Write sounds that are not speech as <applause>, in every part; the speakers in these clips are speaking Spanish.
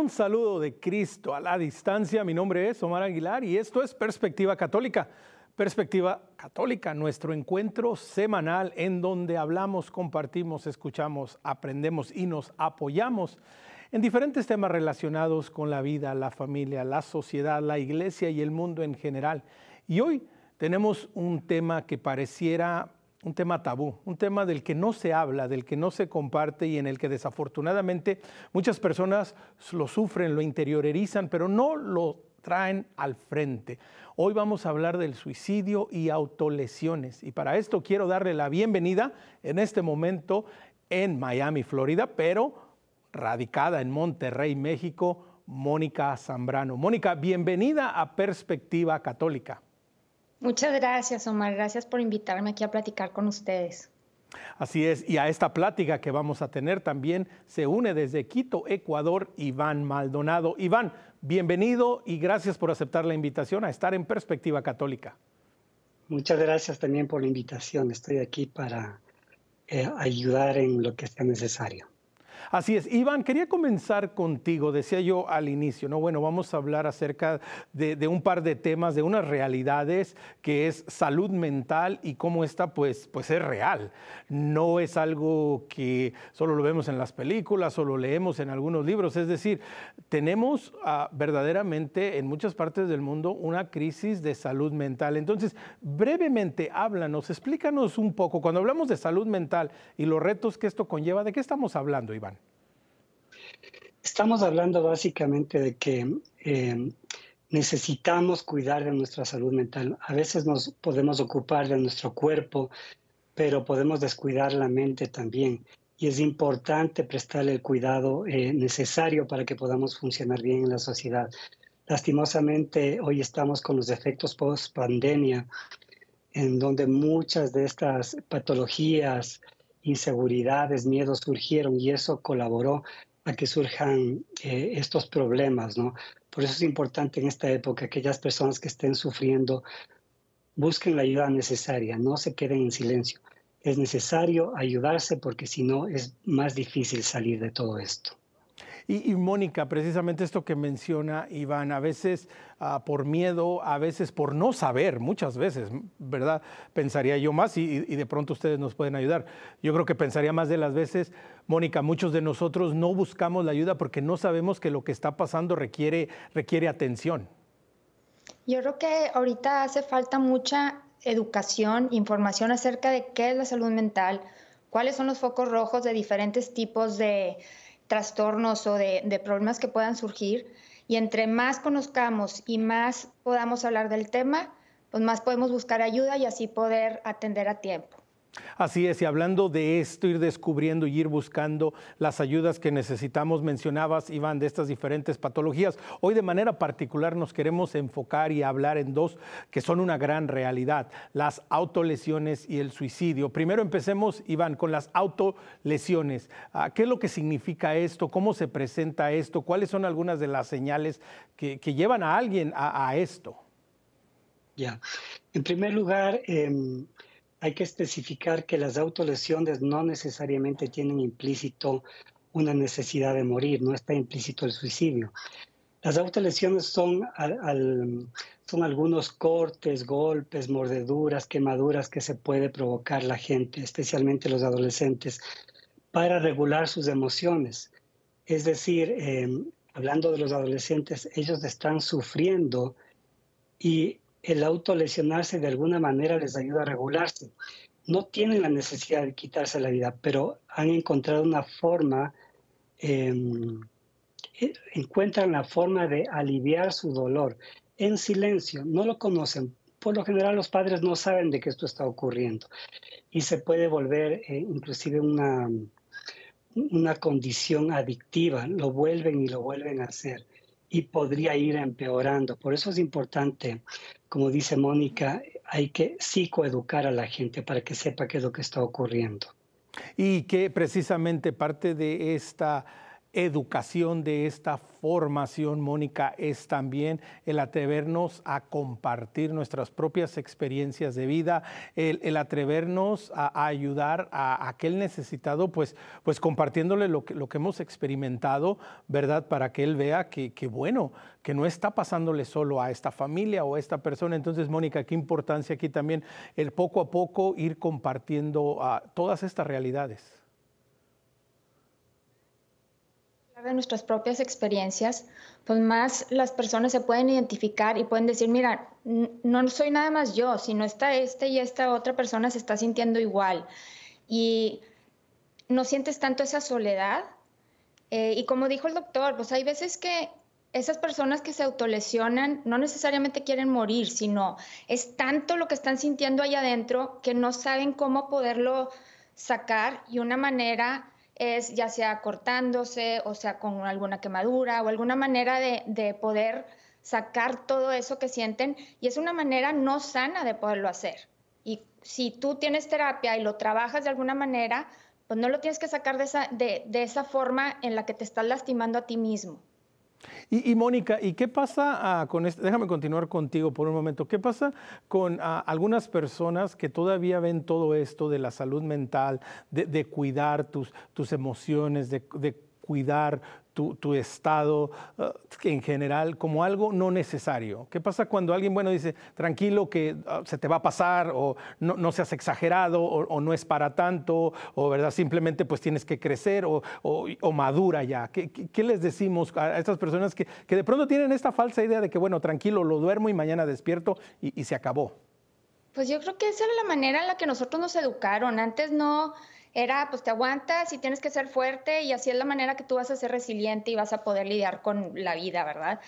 Un saludo de Cristo a la distancia, mi nombre es Omar Aguilar y esto es Perspectiva Católica. Perspectiva Católica, nuestro encuentro semanal en donde hablamos, compartimos, escuchamos, aprendemos y nos apoyamos en diferentes temas relacionados con la vida, la familia, la sociedad, la iglesia y el mundo en general. Y hoy tenemos un tema que pareciera un tema tabú, un tema del que no se habla, del que no se comparte y en el que desafortunadamente muchas personas lo sufren, lo interiorizan, pero no lo traen al frente. Hoy vamos a hablar del suicidio y autolesiones y para esto quiero darle la bienvenida en este momento en Miami, Florida, pero radicada en Monterrey, México, Mónica Zambrano. Mónica, bienvenida a Perspectiva Católica. Muchas gracias, Omar. Gracias por invitarme aquí a platicar con ustedes. Así es, y a esta plática que vamos a tener también se une desde Quito, Ecuador, Iván Maldonado. Iván, bienvenido y gracias por aceptar la invitación a estar en Perspectiva Católica. Muchas gracias también por la invitación. Estoy aquí para eh, ayudar en lo que sea necesario. Así es. Iván, quería comenzar contigo. Decía yo al inicio, ¿no? Bueno, vamos a hablar acerca de, un par de temas, de unas realidades que es salud mental y cómo esta pues, pues es real. No es algo que solo lo vemos en las películas, o lo leemos en algunos libros. Es decir, tenemos ah, verdaderamente en muchas partes del mundo una crisis de salud mental. Entonces, brevemente, háblanos, explícanos un poco, cuando hablamos de salud mental y los retos que esto conlleva, ¿de qué estamos hablando, Iván? Estamos hablando básicamente de que eh, necesitamos cuidar de nuestra salud mental. A veces nos podemos ocupar de nuestro cuerpo, pero podemos descuidar la mente también. Y es importante prestarle el cuidado eh, necesario para que podamos funcionar bien en la sociedad. Lastimosamente, hoy estamos con los efectos post-pandemia, en donde muchas de estas patologías, inseguridades, miedos surgieron y eso colaboró a que surjan eh, estos problemas, ¿no? Por eso es importante en esta época que aquellas personas que estén sufriendo busquen la ayuda necesaria, no se queden en silencio. Es necesario ayudarse porque si no es más difícil salir de todo esto. Y, Mónica, precisamente esto que menciona Iván, a veces ah, por miedo, a veces por no saber, muchas veces, ¿verdad? Pensaría yo más y, de pronto ustedes nos pueden ayudar. Yo creo que pensaría más de las veces, Mónica, muchos de nosotros no buscamos la ayuda porque no sabemos que lo que está pasando requiere, requiere atención. Yo creo que ahorita hace falta mucha educación, información acerca de qué es la salud mental, cuáles son los focos rojos de diferentes tipos de trastornos o de, problemas que puedan surgir. Y entre más conozcamos y más podamos hablar del tema, pues más podemos buscar ayuda y así poder atender a tiempo. Así es, y hablando de esto, ir descubriendo y ir buscando las ayudas que necesitamos, mencionabas, Iván, de estas diferentes patologías. Hoy de manera particular nos queremos enfocar y hablar en dos que son una gran realidad, las autolesiones y el suicidio. Primero empecemos, Iván, con las autolesiones. Ah, ¿Qué es lo que significa esto? ¿Cómo se presenta esto? ¿Cuáles son algunas de las señales que, llevan a alguien a, esto? Ya, en primer lugar... Em, hay que especificar que las autolesiones no necesariamente tienen implícito una necesidad de morir, no está implícito el suicidio. Las autolesiones son, son algunos cortes, golpes, mordeduras, quemaduras que se puede provocar la gente, especialmente los adolescentes, para regular sus emociones. Es decir, em, hablando de los adolescentes, ellos están sufriendo y el autolesionarse de alguna manera les ayuda a regularse. No tienen la necesidad de quitarse la vida, pero han encontrado una forma, em, e, encuentran la forma de aliviar su dolor en silencio. No lo conocen. Por lo general los padres no saben de que esto está ocurriendo y se puede volver eh, inclusive una, una condición adictiva. Lo vuelven y lo vuelven a hacer y podría ir empeorando. Por eso es importante, como dice Mónica, hay que psicoeducar a la gente para que sepa qué es lo que está ocurriendo. Y que precisamente parte de esta educación, de esta formación, Mónica, es también el atrevernos a compartir nuestras propias experiencias de vida, el, atrevernos a, ayudar a, aquel necesitado, pues, pues compartiéndole lo que, lo que hemos experimentado, ¿verdad? Para que él vea que, bueno, que no está pasándole solo a esta familia o a esta persona. Entonces, Mónica, qué importancia aquí también el poco a poco ir compartiendo ah, todas estas realidades. De nuestras propias experiencias, pues más las personas se pueden identificar y pueden decir, mira, no soy nada más yo, sino está este y esta otra persona se está sintiendo igual. Y no sientes tanto esa soledad. Eh, y como dijo el doctor, pues hay veces que esas personas que se autolesionan no necesariamente quieren morir, sino es tanto lo que están sintiendo ahí adentro que no saben cómo poderlo sacar y una manera es ya sea cortándose o sea con alguna quemadura o alguna manera de, poder sacar todo eso que sienten y es una manera no sana de poderlo hacer. Y si tú tienes terapia y lo trabajas de alguna manera, pues no lo tienes que sacar de esa, de, de esa forma en la que te estás lastimando a ti mismo. Y, Mónica, ¿y qué pasa ah, con esto? Déjame continuar contigo por un momento. ¿Qué pasa con ah, algunas personas que todavía ven todo esto de la salud mental, de, cuidar tus, tus emociones, de, de cuidar tu, estado uh, en general como algo no necesario. ¿Qué pasa cuando alguien, bueno, dice, tranquilo que uh, se te va a pasar o no, no seas exagerado o, no es para tanto o, ¿verdad? Simplemente pues tienes que crecer o, o madura ya. ¿Qué, ¿Qué, les decimos a estas personas que, que, de pronto tienen esta falsa idea de que, bueno, tranquilo, lo duermo y mañana despierto y, y se acabó? Pues yo creo que esa era la manera en la que nosotros nos educaron. Antes no era pues te aguantas y tienes que ser fuerte y así es la manera que tú vas a ser resiliente y vas a poder lidiar con la vida, ¿verdad?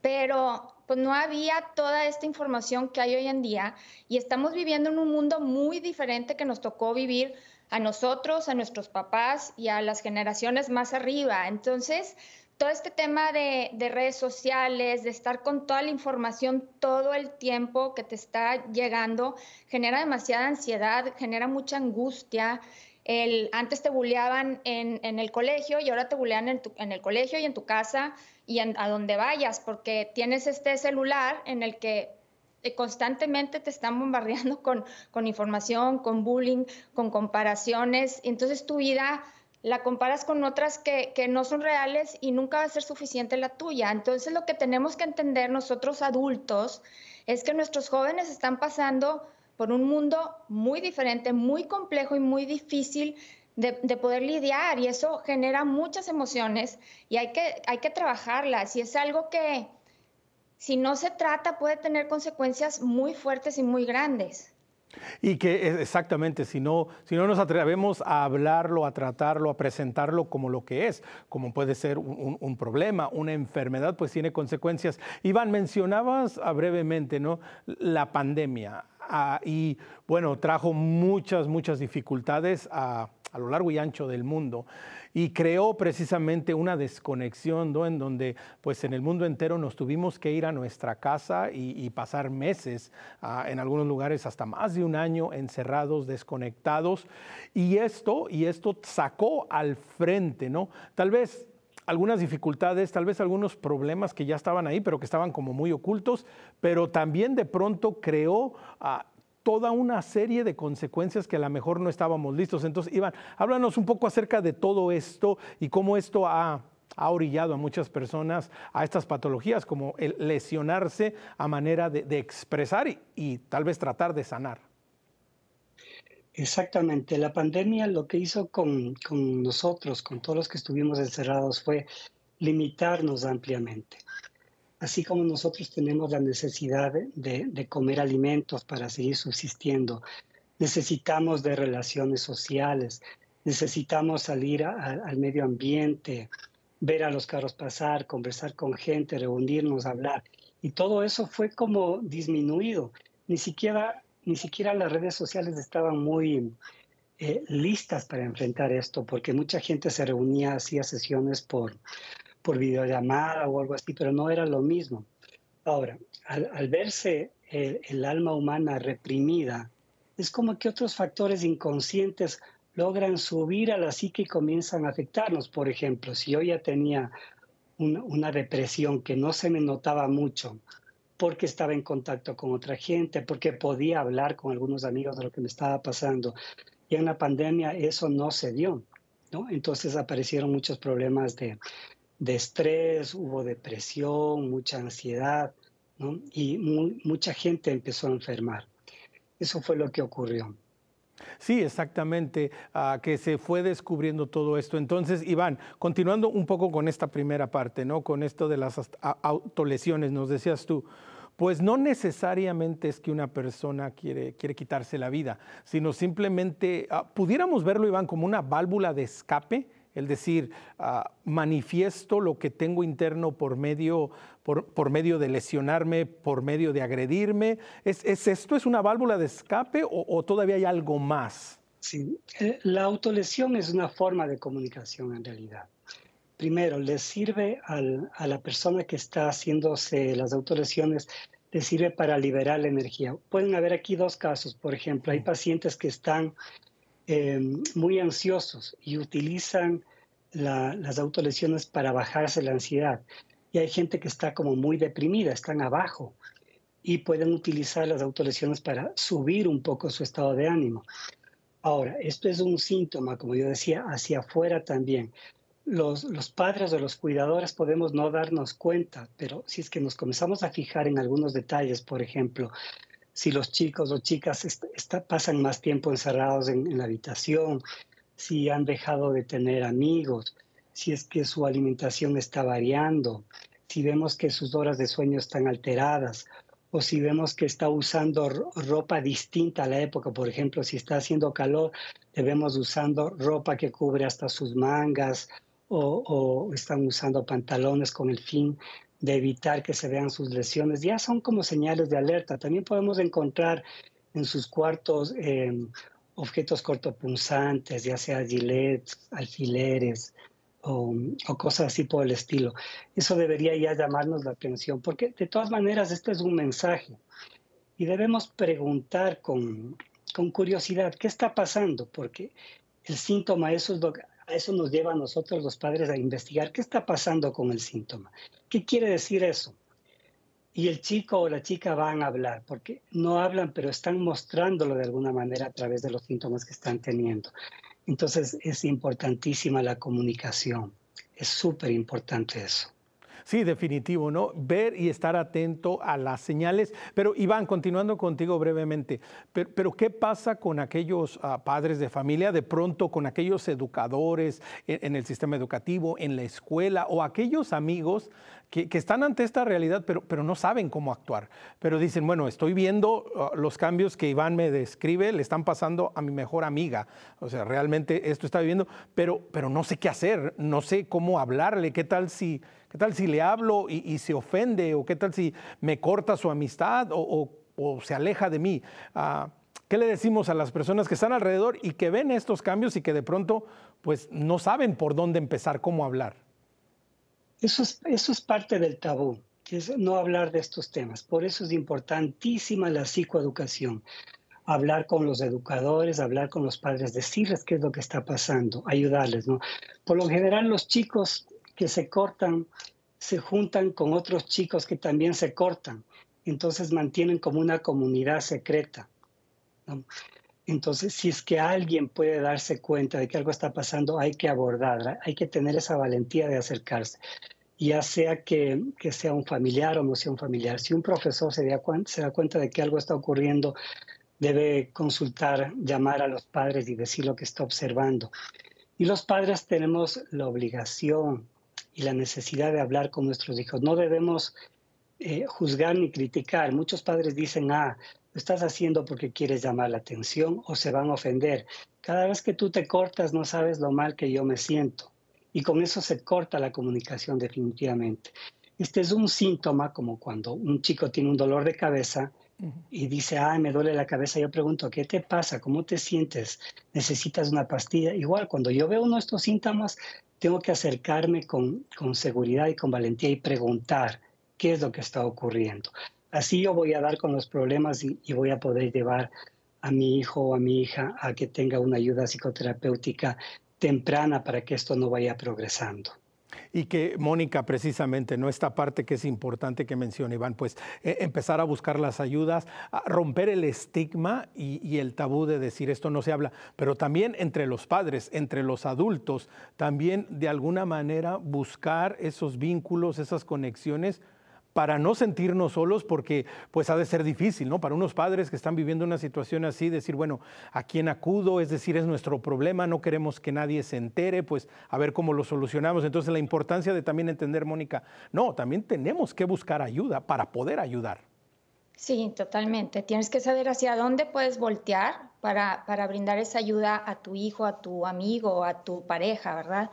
Pero pues no había toda esta información que hay hoy en día y estamos viviendo en un mundo muy diferente que nos tocó vivir a nosotros, a nuestros papás y a las generaciones más arriba. Entonces, todo este tema de, de, redes sociales, de estar con toda la información todo el tiempo que te está llegando, genera demasiada ansiedad, genera mucha angustia antes te bulleaban en, el colegio y ahora te bullean en, el colegio y en tu casa y a donde vayas, porque tienes este celular en el que eh, constantemente te están bombardeando <laughs> con, con información, con bullying, con comparaciones. Entonces tu vida la comparas con otras que, que, no son reales y nunca va a ser suficiente la tuya. Entonces lo que tenemos que entender nosotros adultos es que nuestros jóvenes están pasando por un mundo muy diferente, muy complejo y muy difícil de, poder lidiar y eso genera muchas emociones y hay que, hay que trabajarlas y es algo que si no se trata puede tener consecuencias muy fuertes y muy grandes. Y que exactamente, si no, si no nos atrevemos a hablarlo, a tratarlo, a presentarlo como lo que es, como puede ser un, un problema, una enfermedad, pues tiene consecuencias. Iván, mencionabas brevemente ¿no? la pandemia. Y bueno, trajo muchas, muchas dificultades a, lo largo y ancho del mundo y creó precisamente una desconexión ¿no? en donde pues en el mundo entero nos tuvimos que ir a nuestra casa y, pasar meses, ah, en algunos lugares hasta más de un año encerrados, desconectados y esto, y esto sacó al frente, ¿no? Tal vez algunas dificultades, tal vez algunos problemas que ya estaban ahí, pero que estaban como muy ocultos, pero también de pronto creó ah, toda una serie de consecuencias que a lo mejor no estábamos listos. Entonces, Iván, háblanos un poco acerca de todo esto y cómo esto ha, orillado a muchas personas a estas patologías, como lesionarse a manera de, expresar y tal vez tratar de sanar. Exactamente. La pandemia lo que hizo con, nosotros, con todos los que estuvimos encerrados, fue limitarnos ampliamente. Así como nosotros tenemos la necesidad de, comer alimentos para seguir subsistiendo, necesitamos de relaciones sociales, necesitamos salir al medio ambiente, ver a los carros pasar, conversar con gente, reunirnos, hablar. Y todo eso fue como disminuido. Ni siquiera ni siquiera las redes sociales estaban muy eh, listas para enfrentar esto, porque mucha gente se reunía, hacía sesiones por, por videollamada o algo así, pero no era lo mismo. Ahora, al, verse el, alma humana reprimida, es como que otros factores inconscientes logran subir a la psique y comienzan a afectarnos. Por ejemplo, si yo ya tenía una, depresión que no se me notaba mucho, porque estaba en contacto con otra gente, porque podía hablar con algunos amigos de lo que me estaba pasando. Y en la pandemia eso no se dio, ¿no? Entonces aparecieron muchos problemas de, de estrés, hubo depresión, mucha ansiedad, ¿no? Y mucha gente empezó a enfermar. Eso fue lo que ocurrió. Sí, exactamente, ah, que se fue descubriendo todo esto. Entonces, Iván, continuando un poco con esta primera parte, ¿no? Con esto de las autolesiones, nos decías tú, pues no necesariamente es que una persona quiere, quitarse la vida, sino simplemente, ah, pudiéramos verlo, Iván, como una válvula de escape el decir, ah, manifiesto lo que tengo interno por medio, por, medio de lesionarme, por medio de agredirme. ¿Es, esto es una válvula de escape o, todavía hay algo más? Sí, eh, la autolesión es una forma de comunicación en realidad. Primero, le sirve a la persona que está haciéndose las autolesiones, le sirve para liberar la energía. Pueden haber aquí dos casos. Por ejemplo, hay pacientes que están eh, muy ansiosos y utilizan las autolesiones para bajarse la ansiedad. Y hay gente que está como muy deprimida, están abajo y pueden utilizar las autolesiones para subir un poco su estado de ánimo. Ahora, esto es un síntoma, como yo decía, hacia afuera también. Los, los, padres o los cuidadores podemos no darnos cuenta, pero si es que nos comenzamos a fijar en algunos detalles, por ejemplo, si los chicos o chicas pasan más tiempo encerrados en, la habitación, si han dejado de tener amigos, si es que su alimentación está variando, si vemos que sus horas de sueño están alteradas o si vemos que está usando ropa distinta a la época, por ejemplo, si está haciendo calor, debemos usando ropa que cubre hasta sus mangas o, o están usando pantalones con el fin de evitar que se vean sus lesiones, ya son como señales de alerta. También podemos encontrar en sus cuartos em, objetos cortopunzantes, ya sea gilets, alfileres o, o, cosas así por el estilo. Eso debería ya llamarnos la atención, porque de todas maneras este es un mensaje y debemos preguntar con, con curiosidad qué está pasando, porque el síntoma, eso eso nos lleva a nosotros los padres a investigar qué está pasando con el síntoma. ¿Qué quiere decir eso? Y el chico o la chica van a hablar, porque no hablan, pero están mostrándolo de alguna manera a través de los síntomas que están teniendo. Entonces es importantísima la comunicación. Es súper importante eso. Sí, definitivo, ¿no? Ver y estar atento a las señales. Pero Iván, continuando contigo brevemente, pero, ¿qué pasa con aquellos ah, padres de familia, de pronto con aquellos educadores en, el sistema educativo, en la escuela o aquellos amigos que, están ante esta realidad, pero, pero no saben cómo actuar? Pero dicen, bueno, estoy viendo ah, los cambios que Iván me describe, le están pasando a mi mejor amiga. O sea, realmente esto está viviendo, pero, pero no sé qué hacer, no sé cómo hablarle, qué tal si ¿Qué tal si le hablo y, se ofende? ¿O qué tal si me corta su amistad o, se aleja de mí? Ah, ¿Qué le decimos a las personas que están alrededor y que ven estos cambios y que de pronto pues no saben por dónde empezar, cómo hablar? Eso es, eso es parte del tabú, que es no hablar de estos temas. Por eso es importantísima la psicoeducación. Hablar con los educadores, hablar con los padres, decirles qué es lo que está pasando, ayudarles, ¿no? Por lo general los chicos que se cortan se juntan con otros chicos que también se cortan. Entonces mantienen como una comunidad secreta. Entonces, si es que alguien puede darse cuenta de que algo está pasando, hay que abordarla, hay que tener esa valentía de acercarse, ya sea que, que sea un familiar o no sea un familiar. Si un profesor se da, se da cuenta de que algo está ocurriendo, debe consultar, llamar a los padres y decir lo que está observando. Y los padres tenemos la obligación y la necesidad de hablar con nuestros hijos. No debemos eh, juzgar ni criticar. Muchos padres dicen, ah, lo estás haciendo porque quieres llamar la atención o se van a ofender. Cada vez que tú te cortas no sabes lo mal que yo me siento. Y con eso se corta la comunicación definitivamente. Este es un síntoma como cuando un chico tiene un dolor de cabeza y dice, ay, me duele la cabeza. Yo pregunto, ¿qué te pasa? ¿Cómo te sientes? ¿Necesitas una pastilla? Igual, cuando yo veo uno de estos síntomas, tengo que acercarme con, con seguridad y con valentía y preguntar qué es lo que está ocurriendo. Así yo voy a dar con los problemas y, voy a poder llevar a mi hijo o a mi hija a que tenga una ayuda psicoterapéutica temprana para que esto no vaya progresando. Y que Mónica, precisamente, ¿no? Esta parte que es importante que menciona Iván, pues e, empezar a buscar las ayudas, a romper el estigma y, y, el tabú de decir esto no se habla, pero también entre los padres, entre los adultos, también de alguna manera buscar esos vínculos, esas conexiones para no sentirnos solos, porque pues ha de ser difícil, ¿no? Para unos padres que están viviendo una situación así, decir, bueno, ¿a quién acudo? Es decir, es nuestro problema, no queremos que nadie se entere, pues a ver cómo lo solucionamos. Entonces la importancia de también entender, Mónica, no, también tenemos que buscar ayuda para poder ayudar. Sí, totalmente. Tienes que saber hacia dónde puedes voltear para, para brindar esa ayuda a tu hijo, a tu amigo, a tu pareja, ¿verdad?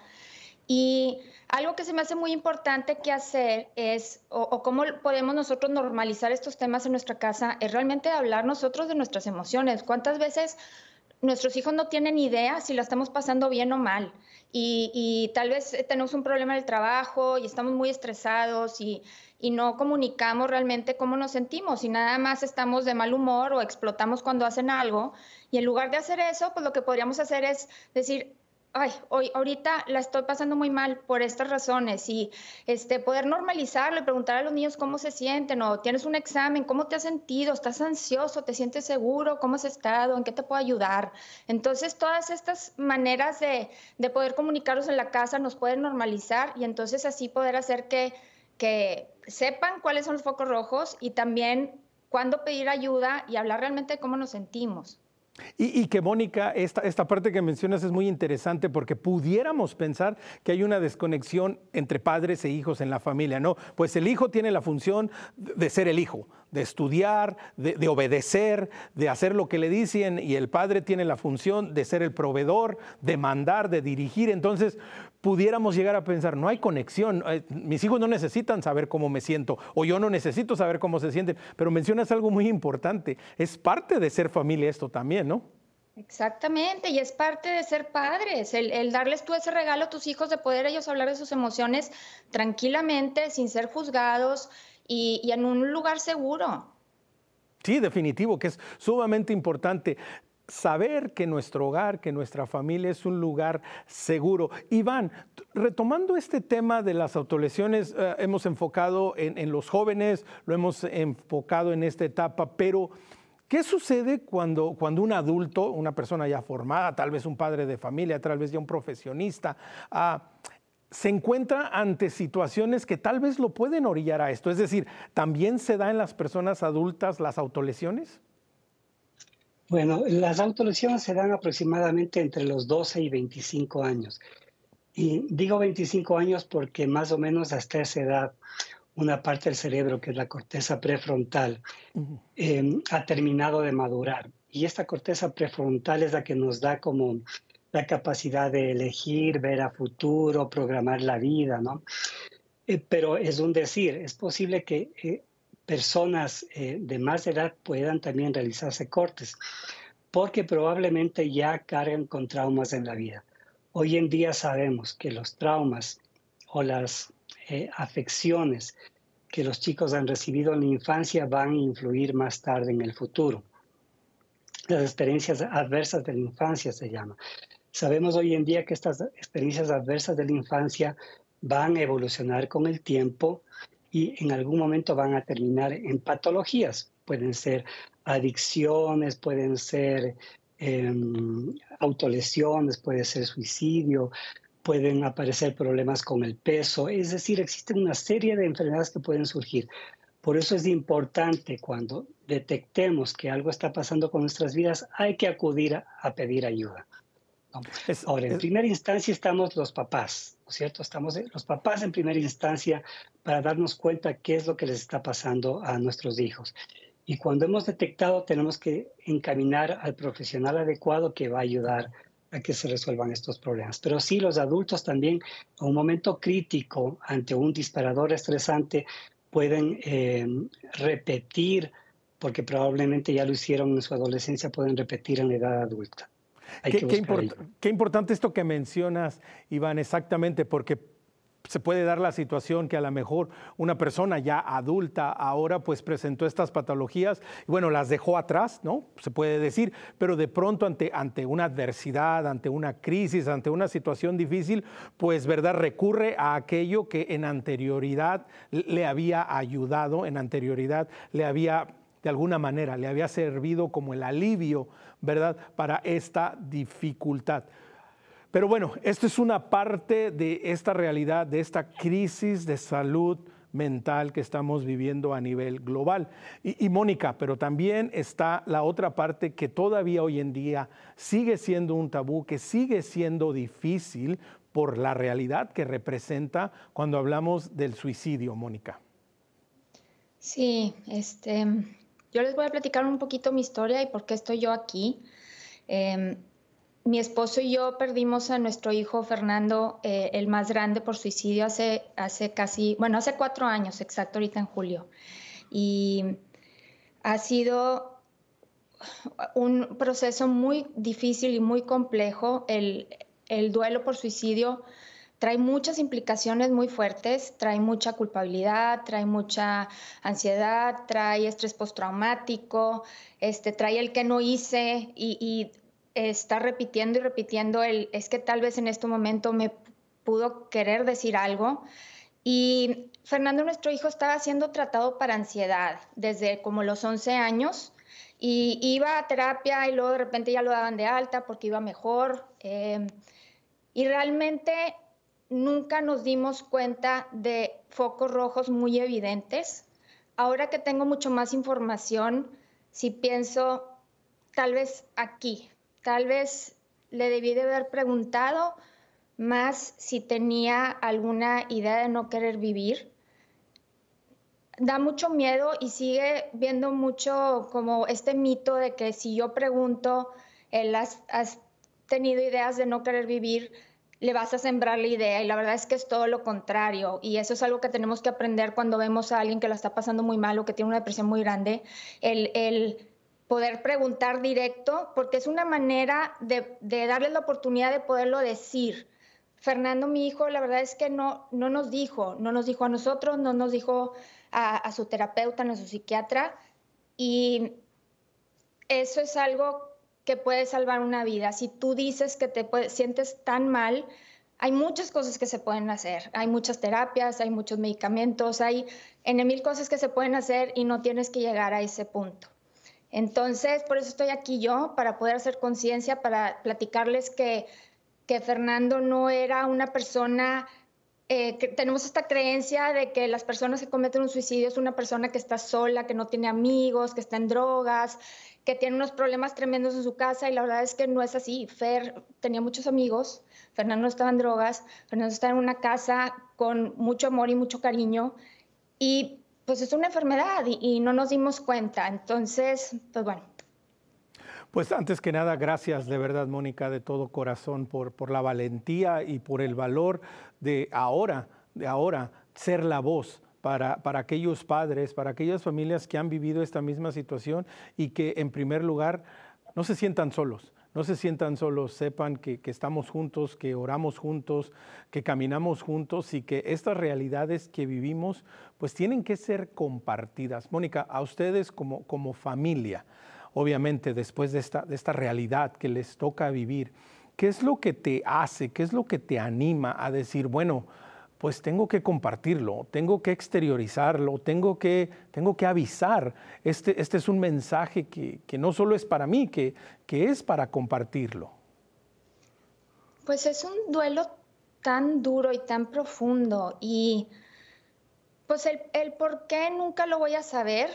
Y algo que se me hace muy importante que hacer es, o, cómo podemos nosotros normalizar estos temas en nuestra casa, es realmente hablar nosotros de nuestras emociones. ¿Cuántas veces nuestros hijos no tienen idea si la estamos pasando bien o mal? Y, tal vez tenemos un problema en el trabajo y estamos muy estresados y, y no comunicamos realmente cómo nos sentimos y nada más estamos de mal humor o explotamos cuando hacen algo. Y en lugar de hacer eso, pues lo que podríamos hacer es decir, ay, hoy, ahorita la estoy pasando muy mal por estas razones y este, poder normalizarlo y preguntar a los niños cómo se sienten o tienes un examen, cómo te has sentido, estás ansioso, te sientes seguro, cómo has estado, en qué te puedo ayudar. Entonces, todas estas maneras de, de poder comunicarlos en la casa nos pueden normalizar y entonces así poder hacer que, que sepan cuáles son los focos rojos y también cuándo pedir ayuda y hablar realmente de cómo nos sentimos. Y, que Mónica, esta, esta parte que mencionas es muy interesante porque pudiéramos pensar que hay una desconexión entre padres e hijos en la familia, ¿no? Pues el hijo tiene la función de ser el hijo, de estudiar, de, obedecer, de hacer lo que le dicen y el padre tiene la función de ser el proveedor, de mandar, de dirigir. Entonces, pudiéramos llegar a pensar, no hay conexión, eh, mis hijos no necesitan saber cómo me siento o yo no necesito saber cómo se sienten, pero mencionas algo muy importante, es parte de ser familia esto también, ¿no? Exactamente, y es parte de ser padres, el, darles tú ese regalo a tus hijos de poder ellos hablar de sus emociones tranquilamente, sin ser juzgados y, y en un lugar seguro. Sí, definitivo, que es sumamente importante saber que nuestro hogar, que nuestra familia es un lugar seguro. Iván, retomando este tema de las autolesiones, eh, hemos enfocado en, los jóvenes, lo hemos enfocado en esta etapa, pero ¿qué sucede cuando, cuando un adulto, una persona ya formada, tal vez un padre de familia, tal vez ya un profesionista, ah, se encuentra ante situaciones que tal vez lo pueden orillar a esto? Es decir, ¿también se da en las personas adultas las autolesiones? Bueno, las autolesiones se dan aproximadamente entre los 12 y 25 años. Y digo 25 años porque más o menos hasta esa edad una parte del cerebro, que es la corteza prefrontal, em, ha terminado de madurar. Y esta corteza prefrontal es la que nos da como la capacidad de elegir, ver a futuro, programar la vida, ¿no? Eh, pero es un decir, es posible que eh, personas eh, de más edad puedan también realizarse cortes, porque probablemente ya cargan con traumas en la vida. Hoy en día sabemos que los traumas o las eh, afecciones que los chicos han recibido en la infancia van a influir más tarde en el futuro. Las experiencias adversas de la infancia se llama. Sabemos hoy en día que estas experiencias adversas de la infancia van a evolucionar con el tiempo y en algún momento van a terminar en patologías. Pueden ser adicciones, pueden ser em, autolesiones, puede ser suicidio, pueden aparecer problemas con el peso. Es decir, existen una serie de enfermedades que pueden surgir. Por eso es importante cuando detectemos que algo está pasando con nuestras vidas, hay que acudir a pedir ayuda. Ahora, en primera instancia estamos los papás, ¿no es cierto? Estamos los papás en primera instancia para darnos cuenta qué es lo que les está pasando a nuestros hijos. Y cuando hemos detectado, tenemos que encaminar al profesional adecuado que va a ayudar a que se resuelvan estos problemas. Pero sí, los adultos también, en un momento crítico ante un disparador estresante, pueden eh, repetir, porque probablemente ya lo hicieron en su adolescencia, pueden repetir en la edad adulta. Qué, qué, importante esto que mencionas, Iván, exactamente, porque se puede dar la situación que a lo mejor una persona ya adulta ahora pues presentó estas patologías y bueno, las dejó atrás, ¿no? Se puede decir, pero de pronto ante, ante una adversidad, ante una crisis, ante una situación difícil, pues verdad, recurre a aquello que en anterioridad le había ayudado, en anterioridad le había de alguna manera, le había servido como el alivio, ¿verdad?, para esta dificultad. Pero bueno, esto es una parte de esta realidad, de esta crisis de salud mental que estamos viviendo a nivel global. Y, Mónica, pero también está la otra parte que todavía hoy en día sigue siendo un tabú, que sigue siendo difícil por la realidad que representa cuando hablamos del suicidio, Mónica. Sí, este, yo les voy a platicar un poquito mi historia y por qué estoy yo aquí. Em, mi esposo y yo perdimos a nuestro hijo Fernando, eh, el más grande, por suicidio hace, hace casi, bueno, hace cuatro años, exacto, ahorita en julio. Y ha sido un proceso muy difícil y muy complejo. El, el duelo por suicidio trae muchas implicaciones muy fuertes, trae mucha culpabilidad, trae mucha ansiedad, trae estrés postraumático, este, trae el que no hice y, y está repitiendo y repitiendo el, es que tal vez en este momento me pudo querer decir algo. Y Fernando, nuestro hijo, estaba siendo tratado para ansiedad desde como los 11 años y iba a terapia y luego de repente ya lo daban de alta porque iba mejor. Eh, y realmente nunca nos dimos cuenta de focos rojos muy evidentes. Ahora que tengo mucho más información, si pienso tal vez aquí, Tal vez le debí de haber preguntado más si tenía alguna idea de no querer vivir. Da mucho miedo y sigue viendo mucho como este mito de que si yo pregunto, él has, has tenido ideas de no querer vivir, le vas a sembrar la idea y la verdad es que es todo lo contrario y eso es algo que tenemos que aprender cuando vemos a alguien que la está pasando muy mal o que tiene una depresión muy grande, el, el poder preguntar directo, porque es una manera de, de darles la oportunidad de poderlo decir. Fernando, mi hijo, la verdad es que no, no nos dijo, no nos dijo a nosotros, no nos dijo a, su terapeuta, a su psiquiatra, y eso es algo que puede salvar una vida. Si tú dices que te sientes tan mal, hay muchas cosas que se pueden hacer. Hay muchas terapias, hay muchos medicamentos, hay en mil cosas que se pueden hacer y no tienes que llegar a ese punto. Entonces, por eso estoy aquí yo, para poder hacer conciencia, para platicarles que, que, Fernando no era una persona, eh, tenemos esta creencia de que las personas que cometen un suicidio es una persona que está sola, que no tiene amigos, que está en drogas, que tiene unos problemas tremendos en su casa y la verdad es que no es así. Fer tenía muchos amigos, Fernando no estaba en drogas, Fernando estaba en una casa con mucho amor y mucho cariño y pues es una enfermedad y, no nos dimos cuenta. Entonces, pues bueno. Pues antes que nada, gracias de verdad, Mónica, de todo corazón por, por la valentía y por el valor de ahora, de ahora, ser la voz para, para, aquellos padres, para aquellas familias que han vivido esta misma situación y que en primer lugar no se sientan solos no se sientan solos, sepan que, estamos juntos, que oramos juntos, que caminamos juntos y que estas realidades que vivimos pues tienen que ser compartidas. Mónica, a ustedes como, como familia, obviamente después de esta, de esta realidad que les toca vivir, ¿qué es lo que te hace, qué es lo que te anima a decir, bueno, pues tengo que compartirlo, tengo que exteriorizarlo, tengo que, tengo que avisar. Este, este es un mensaje que, no solo es para mí, que, que es para compartirlo. Pues es un duelo tan duro y tan profundo y pues el, por qué nunca lo voy a saber.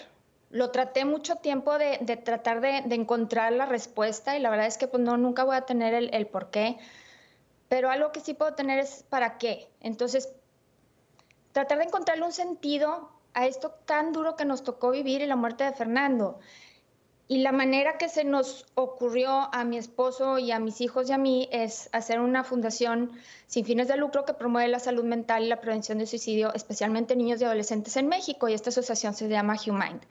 Lo traté mucho tiempo de, tratar de, encontrar la respuesta y la verdad es que pues no, nunca voy a tener el, el por qué pero algo que sí puedo tener es para qué. Entonces, tratar de encontrarle un sentido a esto tan duro que nos tocó vivir y la muerte de Fernando. Y la manera que se nos ocurrió a mi esposo y a mis hijos y a mí es hacer una fundación sin fines de lucro que promueve la salud mental y la prevención de suicidio, especialmente en niños y adolescentes en México. Y esta asociación se llama HuMind.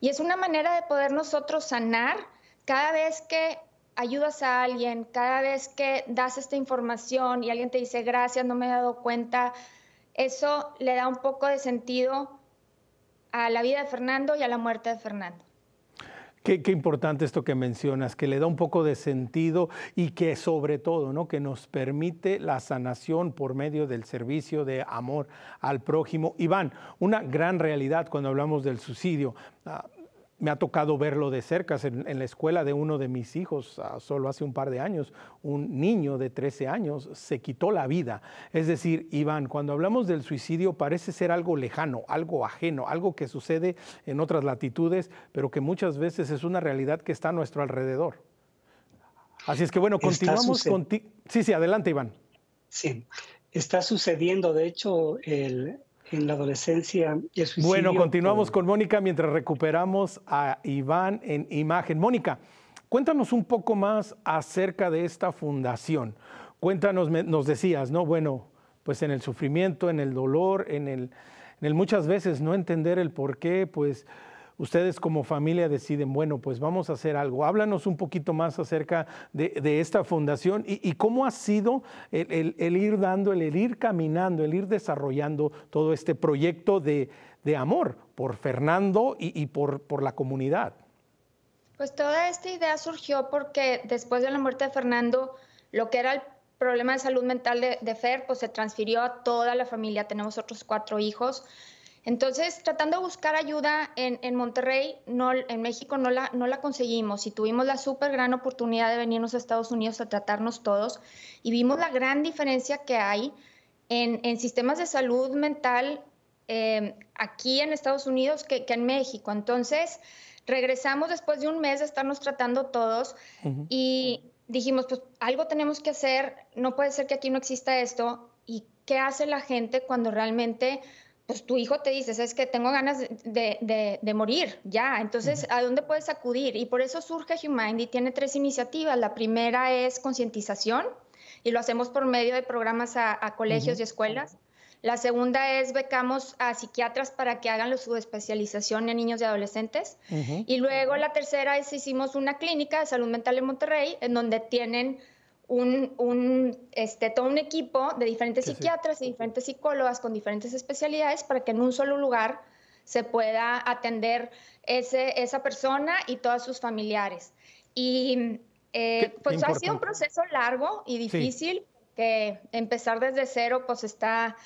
Y es una manera de poder nosotros sanar cada vez que ayudas a alguien, cada vez que das esta información y alguien te dice gracias, no me he dado cuenta, eso le da un poco de sentido a la vida de Fernando y a la muerte de Fernando. Qué, importante esto que mencionas, que le da un poco de sentido y que sobre todo, ¿no? que nos permite la sanación por medio del servicio de amor al prójimo. Iván, una gran realidad cuando hablamos del suicidio. Me ha tocado verlo de cerca en, la escuela de uno de mis hijos, ah, solo hace un par de años, un niño de 13 años se quitó la vida. Es decir, Iván, cuando hablamos del suicidio parece ser algo lejano, algo ajeno, algo que sucede en otras latitudes, pero que muchas veces es una realidad que está a nuestro alrededor. Así es que bueno, continuamos con... Sí, sí, adelante, Iván. Sí, está sucediendo, de hecho, el, en la adolescencia y el suicidio. Bueno, continuamos con Mónica mientras recuperamos a Iván en imagen. Mónica, cuéntanos un poco más acerca de esta fundación. Cuéntanos, nos decías, ¿no? Bueno, pues en el sufrimiento, en el dolor, en el, en el muchas veces no entender el por qué, pues ustedes como familia deciden, bueno, pues vamos a hacer algo. Háblanos un poquito más acerca de, esta fundación y, cómo ha sido el, ir dando, el, ir caminando, el ir desarrollando todo este proyecto de, amor por Fernando y, por, la comunidad. Pues toda esta idea surgió porque después de la muerte de Fernando, lo que era el problema de salud mental de, de Fer, pues se transfirió a toda la familia. Tenemos otros cuatro hijos. Entonces, tratando de buscar ayuda en, Monterrey, no, en México no la, no la conseguimos y tuvimos la súper gran oportunidad de venirnos a Estados Unidos a tratarnos todos y vimos la gran diferencia que hay en, sistemas de salud mental eh, aquí en Estados Unidos que, en México. Entonces, regresamos después de un mes de estarnos tratando todos y dijimos, pues algo tenemos que hacer, no puede ser que aquí no exista esto. ¿Y qué hace la gente cuando realmente pues tu hijo te dice, es que tengo ganas de, morir, ya, entonces, ¿a dónde puedes acudir? Y por eso surge Humind y tiene tres iniciativas. La primera es concientización y lo hacemos por medio de programas a, colegios y escuelas. La segunda es becamos a psiquiatras para que hagan su especialización en niños y adolescentes. Y luego la tercera es hicimos una clínica de salud mental en Monterrey, en donde tienen un, este, todo un equipo de diferentes psiquiatras y diferentes psicólogas con diferentes especialidades para que en un solo lugar se pueda atender ese, esa persona y todos sus familiares. Y eh, pues ha sido un proceso largo y difícil, que empezar desde cero pues está,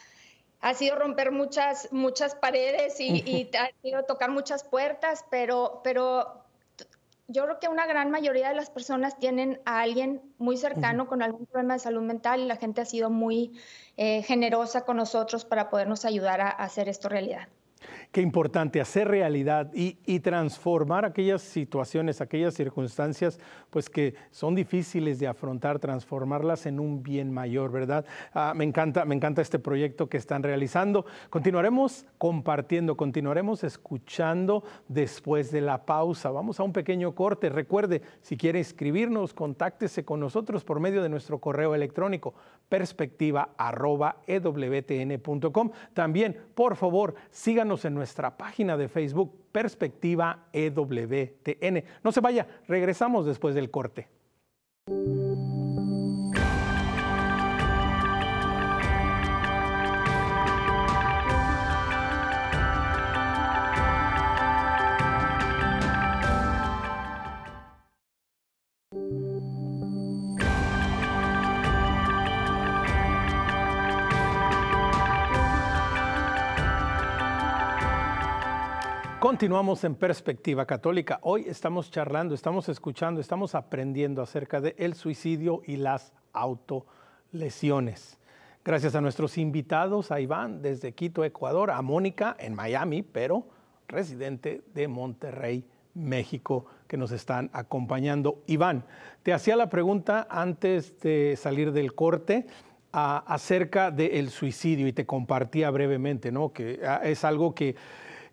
ha sido romper muchas, muchas paredes y, y ha sido tocar muchas puertas, pero, pero yo creo que una gran mayoría de las personas tienen a alguien muy cercano con algún problema de salud mental y la gente ha sido muy eh, generosa con nosotros para podernos ayudar a hacer esto realidad. Qué importante hacer realidad y, transformar aquellas situaciones, aquellas circunstancias, pues que son difíciles de afrontar, transformarlas en un bien mayor, ¿verdad? Ah, me encanta, me encanta este proyecto que están realizando. Continuaremos compartiendo, continuaremos escuchando después de la pausa. Vamos a un pequeño corte. Recuerde, si quiere escribirnos, contáctese con nosotros por medio de nuestro correo electrónico perspectiva@ewtn.com. También, por favor, síganos en nuestra página de Facebook Perspectiva EWTN. No se vaya, regresamos después del corte. Continuamos en Perspectiva Católica. Hoy estamos charlando, estamos escuchando, estamos aprendiendo acerca del el suicidio y las autolesiones. Gracias a nuestros invitados, a Iván desde Quito, Ecuador, a Mónica en Miami, pero residente de Monterrey, México, que nos están acompañando. Iván, te hacía la pregunta antes de salir del corte acerca del suicidio y te compartía brevemente, ¿no? Que ah, es algo que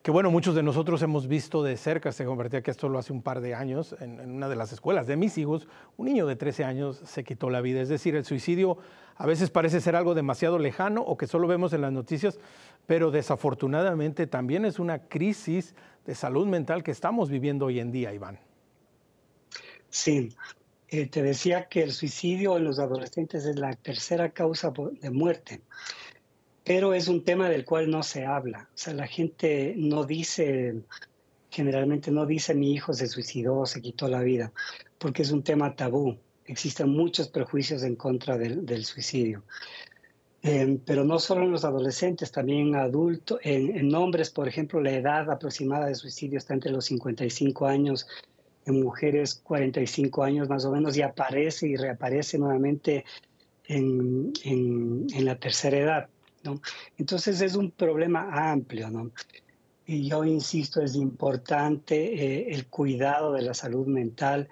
que bueno, muchos de nosotros hemos visto de cerca, se convertía que esto lo hace un par de años, en, una de las escuelas de mis hijos, un niño de 13 años se quitó la vida. Es decir, el suicidio a veces parece ser algo demasiado lejano o que solo vemos en las noticias, pero desafortunadamente también es una crisis de salud mental que estamos viviendo hoy en día, Iván. Sí, eh, te decía que el suicidio en los adolescentes es la tercera causa de muerte. Pero es un tema del cual no se habla. O sea, la gente no dice, generalmente no dice mi hijo se suicidó, se quitó la vida, porque es un tema tabú. Existen muchos prejuicios en contra del, suicidio. Em, pero no solo en los adolescentes, también en adultos, en, hombres, por ejemplo, la edad aproximada de suicidio está entre los 55 años, en mujeres 45 años más o menos, y aparece y reaparece nuevamente en, en la tercera edad. Entonces es un problema amplio, ¿no? Y yo insisto, es importante eh, el cuidado de la salud mental,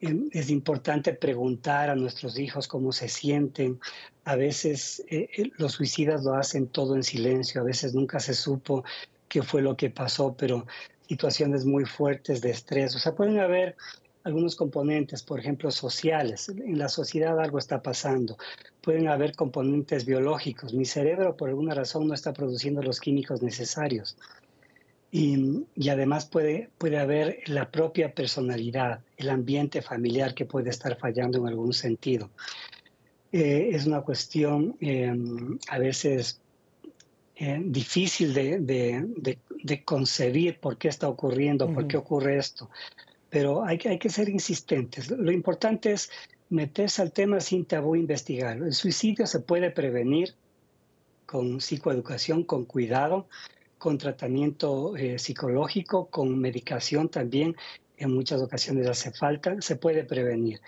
em, es importante preguntar a nuestros hijos cómo se sienten. A veces eh, eh, los suicidas lo hacen todo en silencio, a veces nunca se supo qué fue lo que pasó, pero situaciones muy fuertes de estrés. O sea, pueden haber algunos componentes, por ejemplo, sociales. En la sociedad algo está pasando. Pueden haber componentes biológicos. Mi cerebro, por alguna razón, no está produciendo los químicos necesarios. Y, además puede, puede haber la propia personalidad, el ambiente familiar que puede estar fallando en algún sentido. Eh, es una cuestión em, a veces eh, difícil de, de, de, concebir por qué está ocurriendo, por qué ocurre esto pero hay que, hay que ser insistentes. Lo importante es meterse al tema sin tabú, investigarlo. El suicidio se puede prevenir con psicoeducación, con cuidado, con tratamiento eh, psicológico, con medicación también. En muchas ocasiones hace falta, se puede prevenir.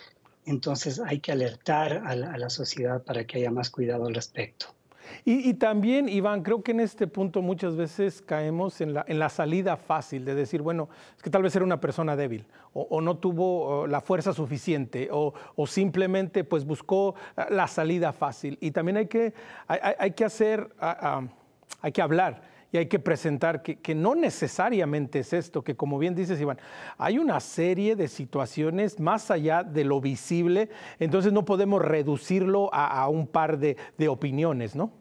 Entonces hay que alertar a la sociedad para que haya más cuidado al respecto. Y, también, Iván, creo que en este punto muchas veces caemos en la, en la, salida fácil de decir, bueno, es que tal vez era una persona débil o, no tuvo la fuerza suficiente o, o, simplemente pues buscó ah, la salida fácil. Y también hay que, hay, que hacer, ah, hay que hablar y hay que presentar que, que, no necesariamente es esto, que como bien dices, Iván, hay una serie de situaciones más allá de lo visible, entonces no podemos reducirlo a, a un par de, de opiniones, ¿no?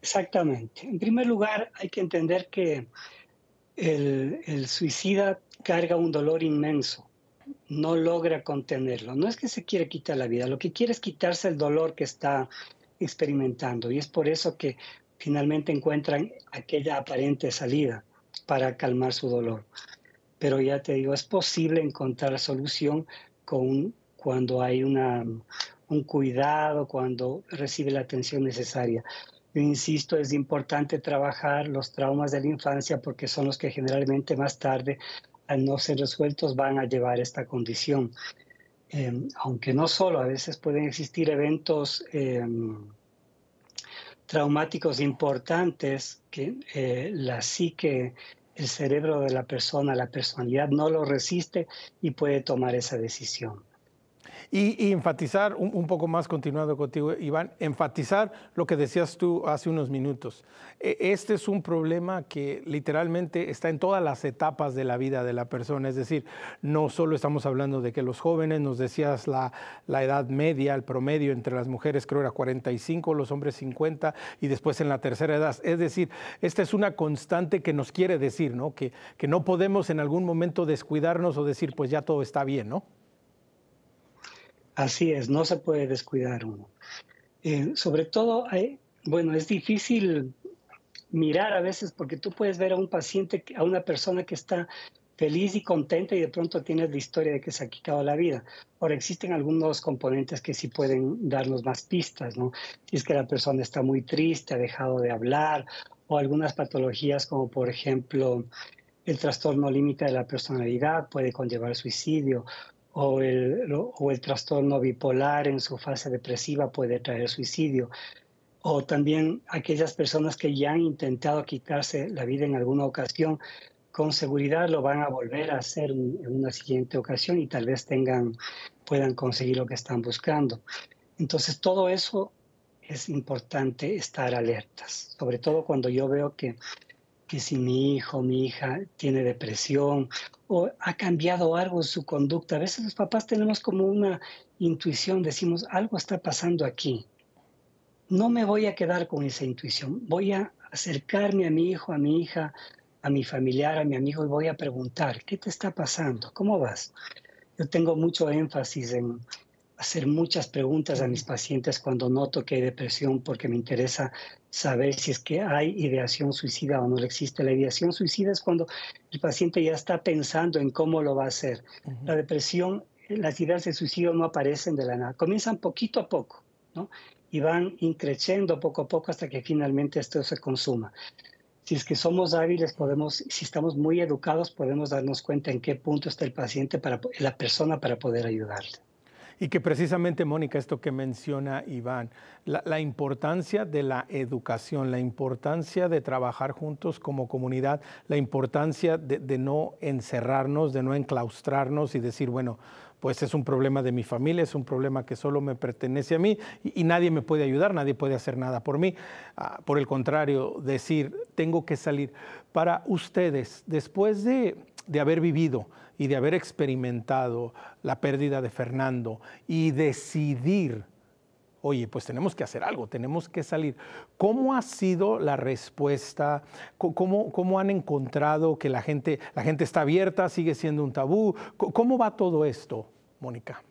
Exactamente. En primer lugar, hay que entender que el, el, suicida carga un dolor inmenso, no logra contenerlo. No es que se quiere quitar la vida, lo que quiere es quitarse el dolor que está experimentando. Y es por eso que finalmente encuentran aquella aparente salida para calmar su dolor. Pero ya te digo, es posible encontrar solución con, cuando hay una, un cuidado, cuando recibe la atención necesaria. Insisto, es importante trabajar los traumas de la infancia porque son los que generalmente más tarde, al no ser resueltos, van a llevar esta condición. Em, aunque no solo, a veces pueden existir eventos em, traumáticos importantes que eh, la psique, el cerebro de la persona, la personalidad no lo resiste y puede tomar esa decisión. Y, enfatizar un, poco más, continuando contigo, Iván, enfatizar lo que decías tú hace unos minutos. E, este es un problema que literalmente está en todas las etapas de la vida de la persona, es decir, no solo estamos hablando de que los jóvenes, nos decías la, la edad media, el promedio entre las mujeres creo era 45, los hombres 50 y después en la tercera edad. Es decir, esta es una constante que nos quiere decir, ¿no? Que, que no podemos en algún momento descuidarnos o decir, pues ya todo está bien, ¿no? Así es, no se puede descuidar uno. Eh, sobre todo, bueno, es difícil mirar a veces porque tú puedes ver a un paciente, a una persona que está feliz y contenta y de pronto tienes la historia de que se ha quitado la vida. Ahora existen algunos componentes que sí pueden darnos más pistas, ¿no? Si es que la persona está muy triste, ha dejado de hablar, o algunas patologías como por ejemplo el trastorno límite de la personalidad puede conllevar suicidio, o el, o el trastorno bipolar en su fase depresiva puede traer suicidio, o también aquellas personas que ya han intentado quitarse la vida en alguna ocasión, con seguridad lo van a volver a hacer en una siguiente ocasión y tal vez tengan, puedan conseguir lo que están buscando. Entonces, todo eso es importante estar alertas, sobre todo cuando yo veo que que si mi hijo, mi hija tiene depresión o ha cambiado algo en su conducta. A veces los papás tenemos como una intuición, decimos, algo está pasando aquí. No me voy a quedar con esa intuición, voy a acercarme a mi hijo, a mi hija, a mi familiar, a mi amigo y voy a preguntar, ¿qué te está pasando? ¿Cómo vas? Yo tengo mucho énfasis en, hacer muchas preguntas a mis pacientes cuando noto que hay depresión porque me interesa saber si es que hay ideación suicida o no existe. La ideación suicida es cuando el paciente ya está pensando en cómo lo va a hacer. La depresión, las ideas de suicidio no aparecen de la nada, comienzan poquito a poco, ¿no? Y van increciendo poco a poco hasta que finalmente esto se consuma. Si es que somos hábiles, podemos, si estamos muy educados, podemos darnos cuenta en qué punto está el paciente, para, la persona para poder ayudarle. Y que precisamente, Mónica, esto que menciona Iván, la, importancia de la educación, la importancia de trabajar juntos como comunidad, la importancia de, no encerrarnos, de no enclaustrarnos y decir, bueno, pues es un problema de mi familia, es un problema que solo me pertenece a mí y, nadie me puede ayudar, nadie puede hacer nada por mí. Ah, por el contrario, decir, tengo que salir. Para ustedes, después de, de haber vivido, y de haber experimentado la pérdida de Fernando y decidir, oye, pues tenemos que hacer algo, tenemos que salir. ¿Cómo ha sido la respuesta? ¿Cómo, cómo han encontrado que la gente, la gente está abierta, sigue siendo un tabú? ¿Cómo va todo esto, Mónica?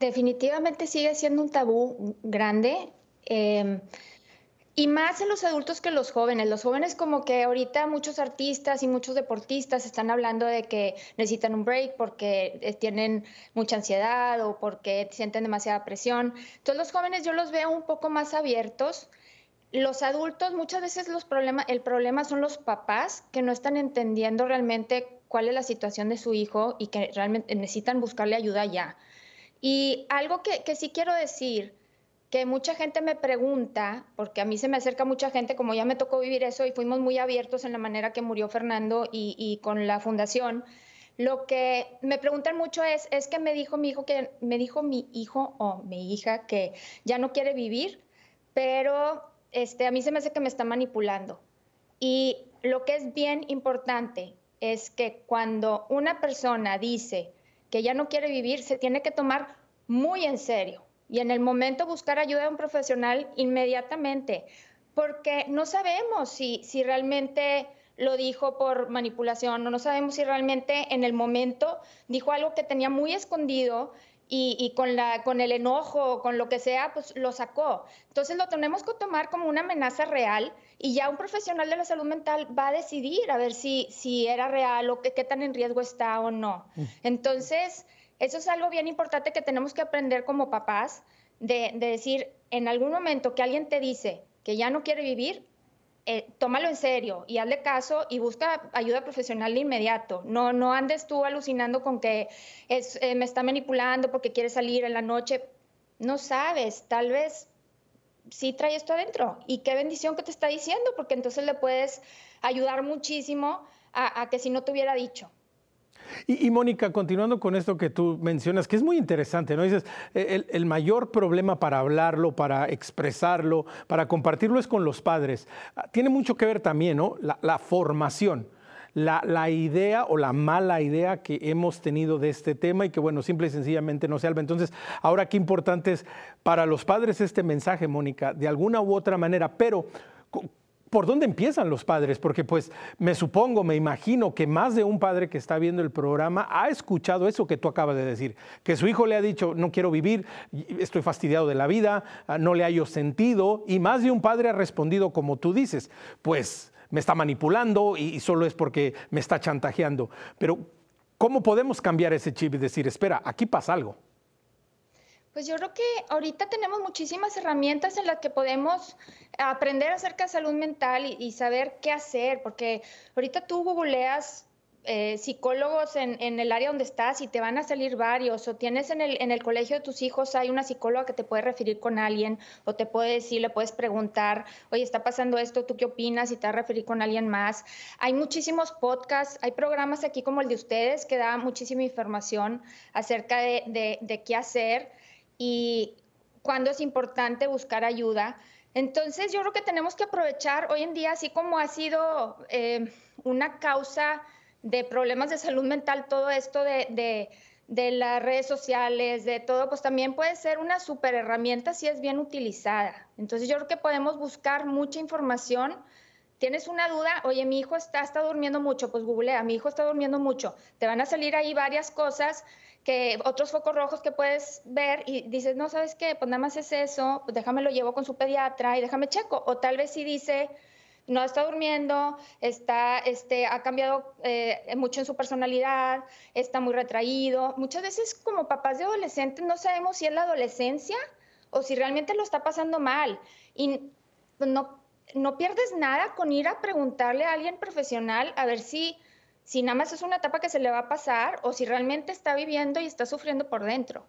Definitivamente sigue siendo un tabú grande. Em, y más en los adultos que los jóvenes. Los jóvenes como que ahorita muchos artistas y muchos deportistas están hablando de que necesitan un break porque eh, tienen mucha ansiedad o porque sienten demasiada presión. Entonces los jóvenes yo los veo un poco más abiertos. Los adultos muchas veces los problemas, el problema son los papás que no están entendiendo realmente cuál es la situación de su hijo y que realmente necesitan buscarle ayuda ya. Y algo que, que sí quiero decir que mucha gente me pregunta, porque a mí se me acerca mucha gente, como ya me tocó vivir eso y fuimos muy abiertos en la manera que murió Fernando y, con la fundación, lo que me preguntan mucho es, es que me dijo mi hijo que me dijo mi hijo o mi hija que ya no quiere vivir, pero este, a mí se me hace que me está manipulando. Y lo que es bien importante es que cuando una persona dice que ya no quiere vivir, se tiene que tomar muy en serio y en el momento buscar ayuda de un profesional inmediatamente, porque no sabemos si, si realmente lo dijo por manipulación o no sabemos si realmente en el momento dijo algo que tenía muy escondido y, con, la, con el enojo, con lo que sea, pues lo sacó. Entonces lo tenemos que tomar como una amenaza real y ya un profesional de la salud mental va a decidir a ver si, si era real o qué tan en riesgo está o no. Mm. Entonces... Eso es algo bien importante que tenemos que aprender como papás, de, decir, en algún momento que alguien te dice que ya no quiere vivir, eh, tómalo en serio y hazle caso y busca ayuda profesional de inmediato. No, no andes tú alucinando con que eh, me está manipulando porque quiere salir en la noche. No sabes, tal vez sí trae esto adentro. Y qué bendición que te está diciendo, porque entonces le puedes ayudar muchísimo a que si no te hubiera dicho. Y, Mónica, continuando con esto que tú mencionas, que es muy interesante, ¿no? Dices, e, el, mayor problema para hablarlo, para expresarlo, para compartirlo es con los padres. Ah, tiene mucho que ver también, ¿no? La, formación. La, la, idea o la mala idea que hemos tenido de este tema y que, bueno, simple y sencillamente no se alba. Entonces, ahora qué importante es para los padres este mensaje, Mónica, de alguna u otra manera, pero ¿Por dónde empiezan los padres? Porque pues me supongo, me imagino que más de un padre que está viendo el programa ha escuchado eso que tú acabas de decir, que su hijo le ha dicho, no quiero vivir, estoy fastidiado de la vida, ah, no le hallo sentido, y más de un padre ha respondido como tú dices, pues me está manipulando y solo es porque me está chantajeando. Pero ¿cómo podemos cambiar ese chip y decir, espera, aquí pasa algo? Pues yo creo que ahorita tenemos muchísimas herramientas en las que podemos aprender acerca de salud mental y, saber qué hacer, porque ahorita tú googleas eh, psicólogos en, el área donde estás y te van a salir varios, o tienes en el, en el colegio de tus hijos, hay una psicóloga que te puede referir con alguien, o te puede decir, le puedes preguntar, oye, está pasando esto, ¿tú qué opinas? Y te va a referir con alguien más. Hay muchísimos podcasts, hay programas aquí como el de ustedes que dan muchísima información acerca de, de qué hacer y cuándo es importante buscar ayuda. Entonces yo creo que tenemos que aprovechar hoy en día, así como ha sido eh, una causa de problemas de salud mental, todo esto de, las redes sociales, de todo, pues también puede ser una super herramienta si es bien utilizada. Entonces yo creo que podemos buscar mucha información. Tienes una duda, oye, mi hijo está, está durmiendo mucho, pues googlea, mi hijo está durmiendo mucho. Te van a salir ahí varias cosas que otros focos rojos que puedes ver y dices, no, ¿sabes qué? Pues nada más es eso, pues déjame lo llevo con su pediatra y déjame checo. O tal vez si dice, no está durmiendo, está, este, ha cambiado eh, mucho en su personalidad, está muy retraído. Muchas veces como papás de adolescentes no sabemos si es la adolescencia o si realmente lo está pasando mal. Y no, no pierdes nada con ir a preguntarle a alguien profesional a ver si, si nada más es una etapa que se le va a pasar o si realmente está viviendo y está sufriendo por dentro.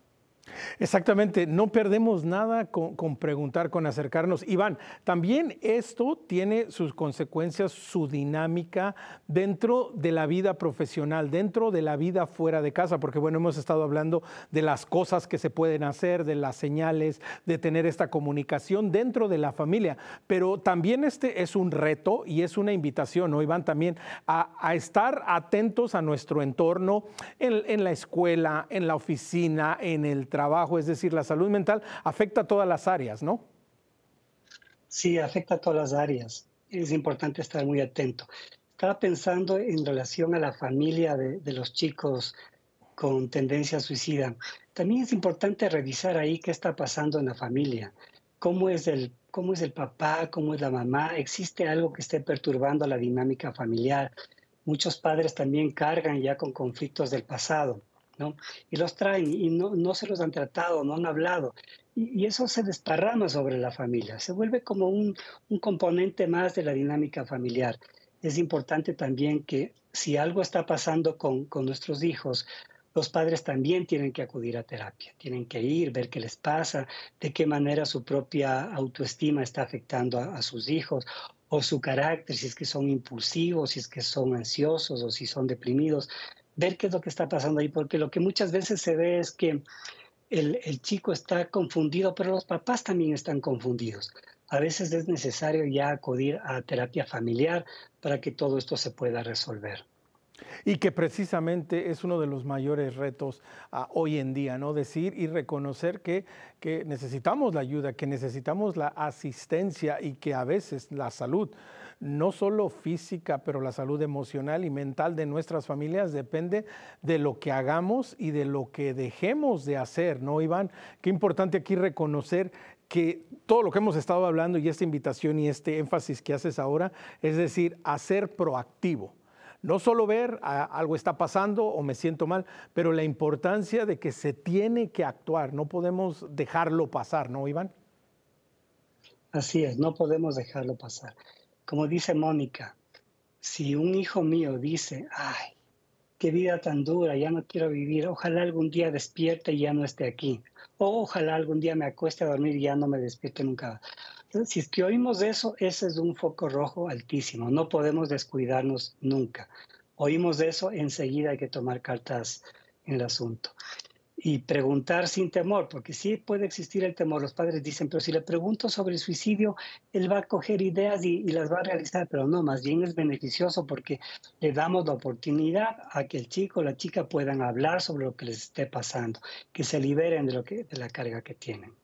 Exactamente, no perdemos nada con, preguntar, con acercarnos. Iván, también esto tiene sus consecuencias, su dinámica dentro de la vida profesional, dentro de la vida fuera de casa, porque bueno, hemos estado hablando de las cosas que se pueden hacer, de las señales, de tener esta comunicación dentro de la familia, pero también este es un reto y es una invitación, ¿no, Iván? También a, estar atentos a nuestro entorno en la escuela, en la oficina, en el trabajo, es decir, la salud mental afecta a todas las áreas, ¿no? Sí, afecta a todas las áreas. Es importante estar muy atento. Estaba pensando en relación a la familia de, los chicos con tendencia suicida. También es importante revisar ahí qué está pasando en la familia. ¿Cómo es el, cómo es el papá? ¿Cómo es la mamá? ¿Existe algo que esté perturbando la dinámica familiar? Muchos padres también cargan ya con conflictos del pasado. Y los traen y no, no se los han tratado, no han hablado. Y, eso se desparrama sobre la familia, se vuelve como un, un componente más de la dinámica familiar. Es importante también que si algo está pasando con, con nuestros hijos, los padres también tienen que acudir a terapia, tienen que ir, ver qué les pasa, de qué manera su propia autoestima está afectando a, a, sus hijos o su carácter, si es que son impulsivos, si es que son ansiosos o si son deprimidos ver qué es lo que está pasando ahí, porque lo que muchas veces se ve es que el, el, chico está confundido, pero los papás también están confundidos. A veces es necesario ya acudir a terapia familiar para que todo esto se pueda resolver. Y que precisamente es uno de los mayores retos uh, hoy en día, ¿no? Decir y reconocer que, que necesitamos la ayuda, que necesitamos la asistencia y que a veces la salud no solo física, pero la salud emocional y mental de nuestras familias depende de lo que hagamos y de lo que dejemos de hacer, ¿no, Iván? Qué importante aquí reconocer que todo lo que hemos estado hablando y esta invitación y este énfasis que haces ahora, es decir, hacer proactivo. No solo ver algo está pasando o me siento mal, pero la importancia de que se tiene que actuar, no podemos dejarlo pasar, ¿no, Iván? Así es, no podemos dejarlo pasar. Como dice Mónica, si un hijo mío dice, ay, qué vida tan dura, ya no quiero vivir, ojalá algún día despierte y ya no esté aquí, o ojalá algún día me acueste a dormir y ya no me despierte nunca. Si es que oímos eso, ese es un foco rojo altísimo, no podemos descuidarnos nunca. Oímos eso, enseguida hay que tomar cartas en el asunto y preguntar sin temor, porque sí puede existir el temor. Los padres dicen, pero si le pregunto sobre el suicidio, él va a coger ideas y, las va a realizar, pero no, más bien es beneficioso porque le damos la oportunidad a que el chico o la chica puedan hablar sobre lo que les esté pasando, que se liberen de, lo que, de la carga que tienen.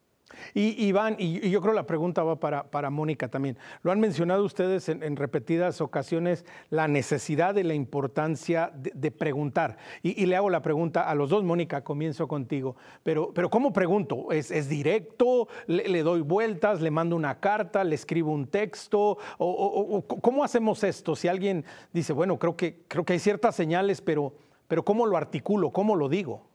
Y Iván, y, yo creo la pregunta va para, para Mónica también. Lo han mencionado ustedes en, repetidas ocasiones, la necesidad de la importancia de, preguntar. Y, le hago la pregunta a los dos, Mónica, comienzo contigo. Pero, pero ¿cómo pregunto? ¿Es, directo? Le, doy vueltas? ¿Le mando una carta? ¿Le escribo un texto? O, ¿Cómo hacemos esto? Si alguien dice, bueno, creo que, creo que hay ciertas señales, pero, pero ¿cómo lo articulo? ¿Cómo lo digo?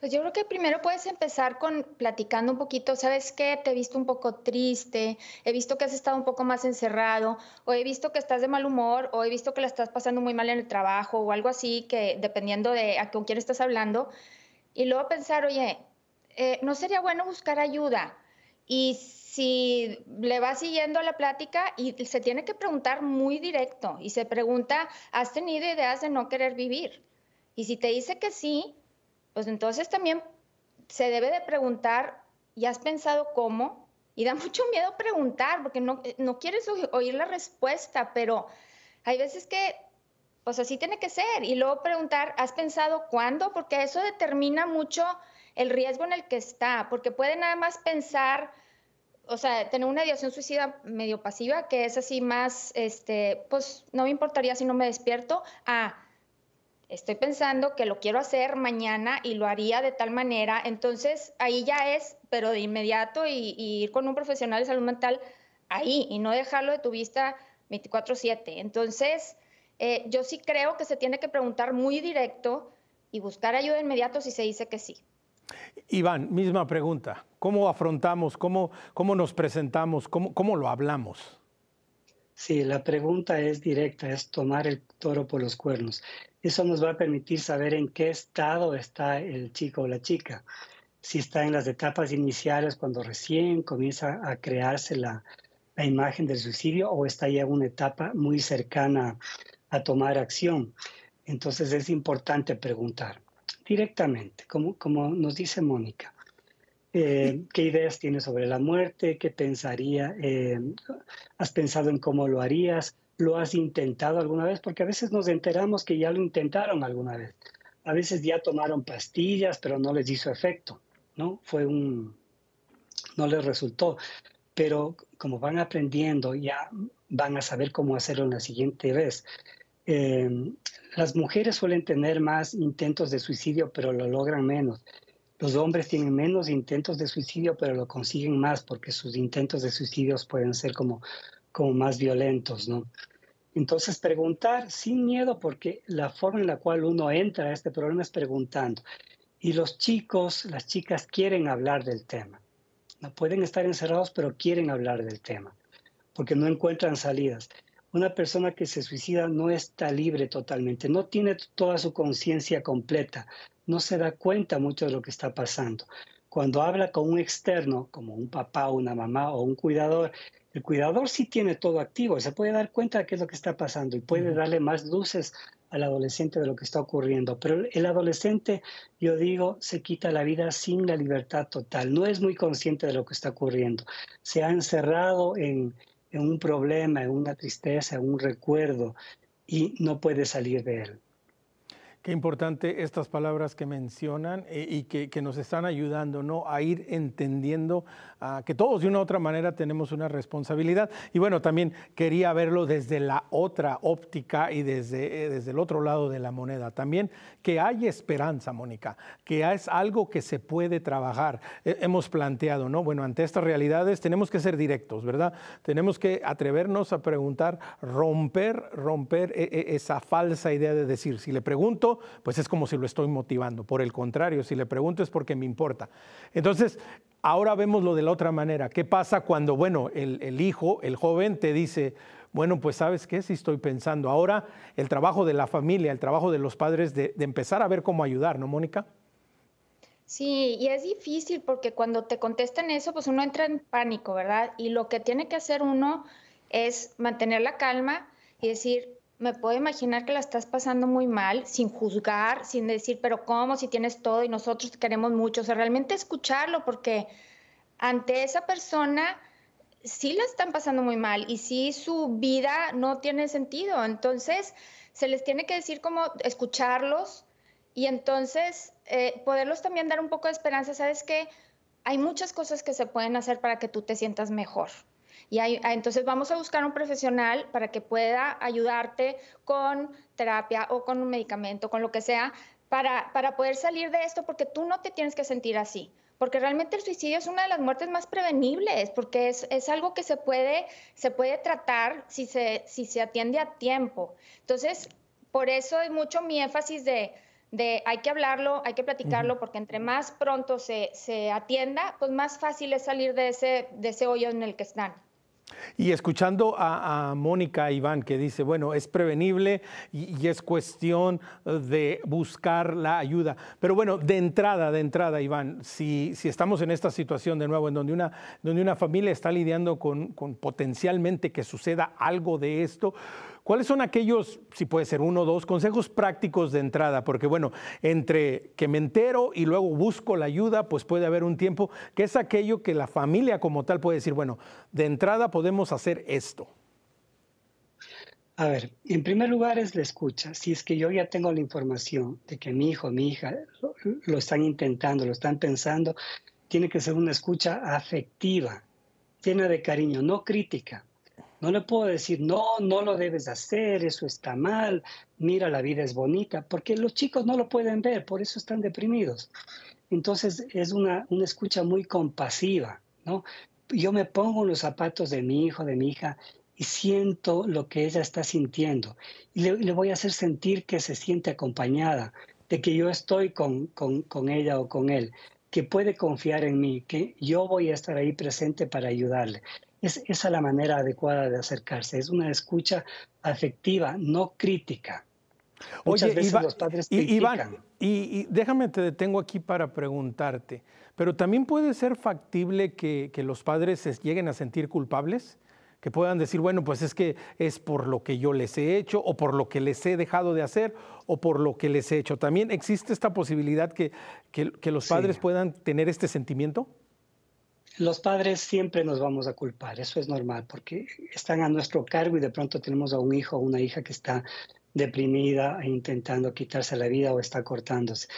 Pues yo creo que primero puedes empezar con platicando un poquito, ¿sabes qué? Te he visto un poco triste, he visto que has estado un poco más encerrado, o he visto que estás de mal humor, o he visto que la estás pasando muy mal en el trabajo, o algo así, que dependiendo de a con quién estás hablando. Y luego pensar, oye, eh, ¿no sería bueno buscar ayuda? Y si le vas siguiendo la plática y se tiene que preguntar muy directo, y se pregunta, ¿has tenido ideas de no querer vivir? Y si te dice que sí, pues entonces también se debe de preguntar, ¿ya has pensado cómo? Y da <laughs> mucho miedo preguntar porque no, no quieres oír la respuesta, pero hay veces que, pues así tiene que ser. Y luego preguntar, ¿has pensado cuándo? Porque eso determina mucho el riesgo en el que está, porque puede nada más pensar, o sea, tener una ideación suicida medio pasiva, que es así más, este, pues no me importaría si no me despierto, a estoy pensando que lo quiero hacer mañana y lo haría de tal manera, entonces ahí ya es, pero de inmediato y, ir con un profesional de salud mental ahí y no dejarlo de tu vista 24/7. Entonces, eh, yo sí creo que se tiene que preguntar muy directo y buscar ayuda inmediato si se dice que sí. Iván, misma pregunta. ¿Cómo afrontamos, cómo, cómo nos presentamos, cómo, cómo lo hablamos? Sí, la pregunta es directa, es tomar el toro por los cuernos. Eso nos va a permitir saber en qué estado está el chico o la chica. Si está en las etapas iniciales, cuando recién comienza a crearse la, imagen del suicidio, o está ya en una etapa muy cercana a tomar acción. Entonces es importante preguntar directamente, como, como nos dice Mónica. Eh, ¿Qué ideas tienes sobre la muerte? ¿Qué pensaría? Eh, ¿Has pensado en cómo lo harías? ¿Lo has intentado alguna vez? Porque a veces nos enteramos que ya lo intentaron alguna vez. A veces ya tomaron pastillas, pero no les hizo efecto, ¿no? Fue un... no les resultó. Pero como van aprendiendo, ya van a saber cómo hacerlo la siguiente vez. Eh, las mujeres suelen tener más intentos de suicidio, pero lo logran menos. Los hombres tienen menos intentos de suicidio, pero lo consiguen más porque sus intentos de suicidio pueden ser como, como más violentos, ¿no? Entonces, preguntar sin miedo, porque la forma en la cual uno entra a este problema es preguntando. Y los chicos, las chicas quieren hablar del tema. No pueden estar encerrados, pero quieren hablar del tema, porque no encuentran salidas. Una persona que se suicida no está libre totalmente, no tiene toda su conciencia completa, no se da cuenta mucho de lo que está pasando. Cuando habla con un externo, como un papá, una mamá o un cuidador, el cuidador sí tiene todo activo, se puede dar cuenta de qué es lo que está pasando y puede darle más luces al adolescente de lo que está ocurriendo. Pero el adolescente, yo digo, se quita la vida sin la libertad total, no es muy consciente de lo que está ocurriendo. Se ha encerrado en, en un problema, en una tristeza, en un recuerdo y no puede salir de él. Qué importante estas palabras que mencionan eh, y que, nos están ayudando ¿no? a ir entendiendo ah, que todos de una u otra manera tenemos una responsabilidad. Y bueno, también quería verlo desde la otra óptica y desde, eh, desde el otro lado de la moneda. También que hay esperanza, Mónica, que es algo que se puede trabajar. Eh, hemos planteado, ¿no? Bueno, ante estas realidades tenemos que ser directos, ¿verdad? Tenemos que atrevernos a preguntar, romper, romper esa falsa idea de decir, si le pregunto, pues es como si lo estoy motivando. Por el contrario, si le pregunto es porque me importa. Entonces, ahora vemos lo de la otra manera. ¿Qué pasa cuando, bueno, el, hijo, el joven te dice, bueno, pues sabes qué, si estoy pensando. Ahora el trabajo de la familia, el trabajo de los padres de, de empezar a ver cómo ayudar, ¿no, Mónica? Sí, y es difícil porque cuando te contestan eso, pues uno entra en pánico, ¿verdad? Y lo que tiene que hacer uno es mantener la calma y decir, me puedo imaginar que la estás pasando muy mal, sin juzgar, sin decir, pero ¿cómo si tienes todo y nosotros te queremos mucho? O sea, realmente escucharlo, porque ante esa persona sí la están pasando muy mal y sí su vida no tiene sentido. Entonces, se les tiene que decir como escucharlos y entonces eh, poderlos también dar un poco de esperanza. Sabes que hay muchas cosas que se pueden hacer para que tú te sientas mejor. Y hay, ah, entonces vamos a buscar un profesional para que pueda ayudarte con terapia o con un medicamento, con lo que sea, para, para poder salir de esto, porque tú no te tienes que sentir así porque realmente el suicidio es una de las muertes más prevenibles, porque es, es, algo que se puede, se puede tratar si se, si se atiende a tiempo. Entonces, por eso es mucho mi énfasis de, de hay que hablarlo, hay que platicarlo, porque entre más pronto se, se, atienda, pues más fácil es salir de ese, de ese hoyo en el que están. Y escuchando a, Mónica Iván que dice, bueno, es prevenible y, es cuestión de buscar la ayuda. Pero bueno, de entrada, de entrada, Iván, si, si estamos en esta situación de nuevo, en donde una, donde una familia está lidiando con, con potencialmente que suceda algo de esto, ¿Cuáles son aquellos, si puede ser uno o dos, consejos prácticos de entrada? Porque bueno, entre que me entero y luego busco la ayuda, pues puede haber un tiempo que es aquello que la familia como tal puede decir, bueno, de entrada podemos hacer esto. A ver, en primer lugar es la escucha. Si es que yo ya tengo la información de que mi hijo, mi hija lo, están intentando, lo están pensando, tiene que ser una escucha afectiva, llena de cariño, no crítica No le puedo decir, no, no lo debes hacer, eso está mal, mira, la vida es bonita, porque los chicos no lo pueden ver, por eso están deprimidos. Entonces es una, una escucha muy compasiva, ¿no? Yo me pongo en los zapatos de mi hijo, de mi hija, y siento lo que ella está sintiendo. Y le, voy a hacer sentir que se siente acompañada, de que yo estoy con, con, con, ella o con él, que puede confiar en mí, que yo voy a estar ahí presente para ayudarle. Es esa la manera adecuada de acercarse. Es una escucha afectiva, no crítica. Muchas veces los padres critican. y, y, déjame te detengo aquí para preguntarte, pero también puede ser factible que, que los padres se lleguen a sentir culpables que puedan decir, bueno, pues es que es por lo que yo les he hecho o por lo que les he dejado de hacer o por lo que les he hecho. ¿También existe esta posibilidad que, que, los padres puedan tener este sentimiento? Los padres siempre nos vamos a culpar, eso es normal, porque están a nuestro cargo y de pronto tenemos a un hijo o una hija que está deprimida e intentando quitarse la vida o está cortándose.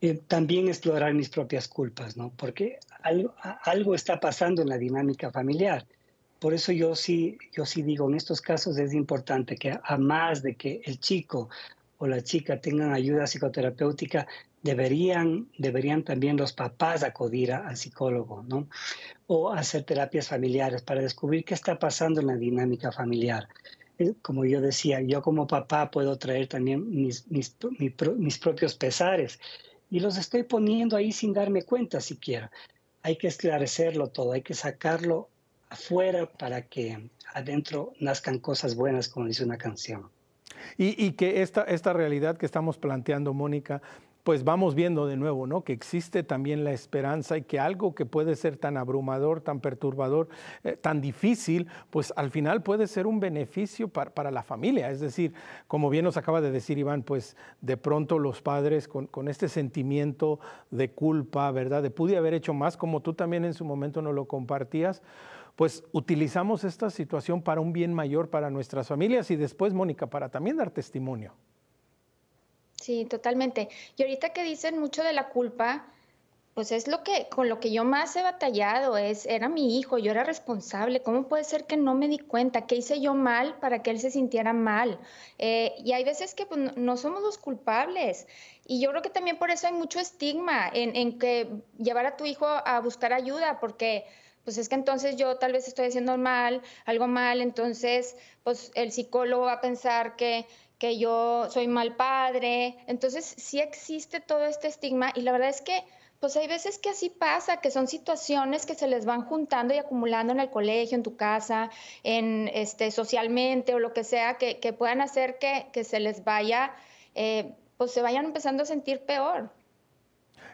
Eh, también explorar mis propias culpas, ¿no? Porque algo, algo está pasando en la dinámica familiar por eso yo sí, yo sí digo, en estos casos es importante que a más de que el chico o la chica tengan ayuda psicoterapéutica, deberían, deberían también los papás acudir al psicólogo, ¿no? O hacer terapias familiares para descubrir qué está pasando en la dinámica familiar. Eh, como yo decía, yo como papá puedo traer también mis, mis, mis propios pesares y los estoy poniendo ahí sin darme cuenta siquiera. Hay que esclarecerlo todo, hay que sacarlo afuera para que adentro nazcan cosas buenas, como dice una canción. Y, que esta, esta realidad que estamos planteando, Mónica, pues vamos viendo de nuevo, ¿no? Que existe también la esperanza y que algo que puede ser tan abrumador, tan perturbador, eh, tan difícil, pues al final puede ser un beneficio para, para, la familia. Es decir, como bien nos acaba de decir Iván, pues de pronto los padres con, con, este sentimiento de culpa, ¿verdad? De pude haber hecho más, como tú también en su momento no lo compartías, pues utilizamos esta situación para un bien mayor para nuestras familias y después, Mónica, para también dar testimonio. Sí, totalmente. Y ahorita que dicen mucho de la culpa, pues es lo que con lo que yo más he batallado es era mi hijo, yo era responsable. ¿Cómo puede ser que no me di cuenta? ¿Qué hice yo mal para que él se sintiera mal? Eh, y hay veces que pues, no somos los culpables. Y yo creo que también por eso hay mucho estigma en, en que llevar a tu hijo a buscar ayuda, porque pues es que entonces yo tal vez estoy haciendo mal, algo mal, entonces pues el psicólogo va a pensar que, que yo soy mal padre. Entonces sí existe todo este estigma y la verdad es que pues hay veces que así pasa, que son situaciones que se les van juntando y acumulando en el colegio, en tu casa, en este socialmente o lo que sea, que, que puedan hacer que, que, se les vaya, eh, pues se vayan empezando a sentir peor.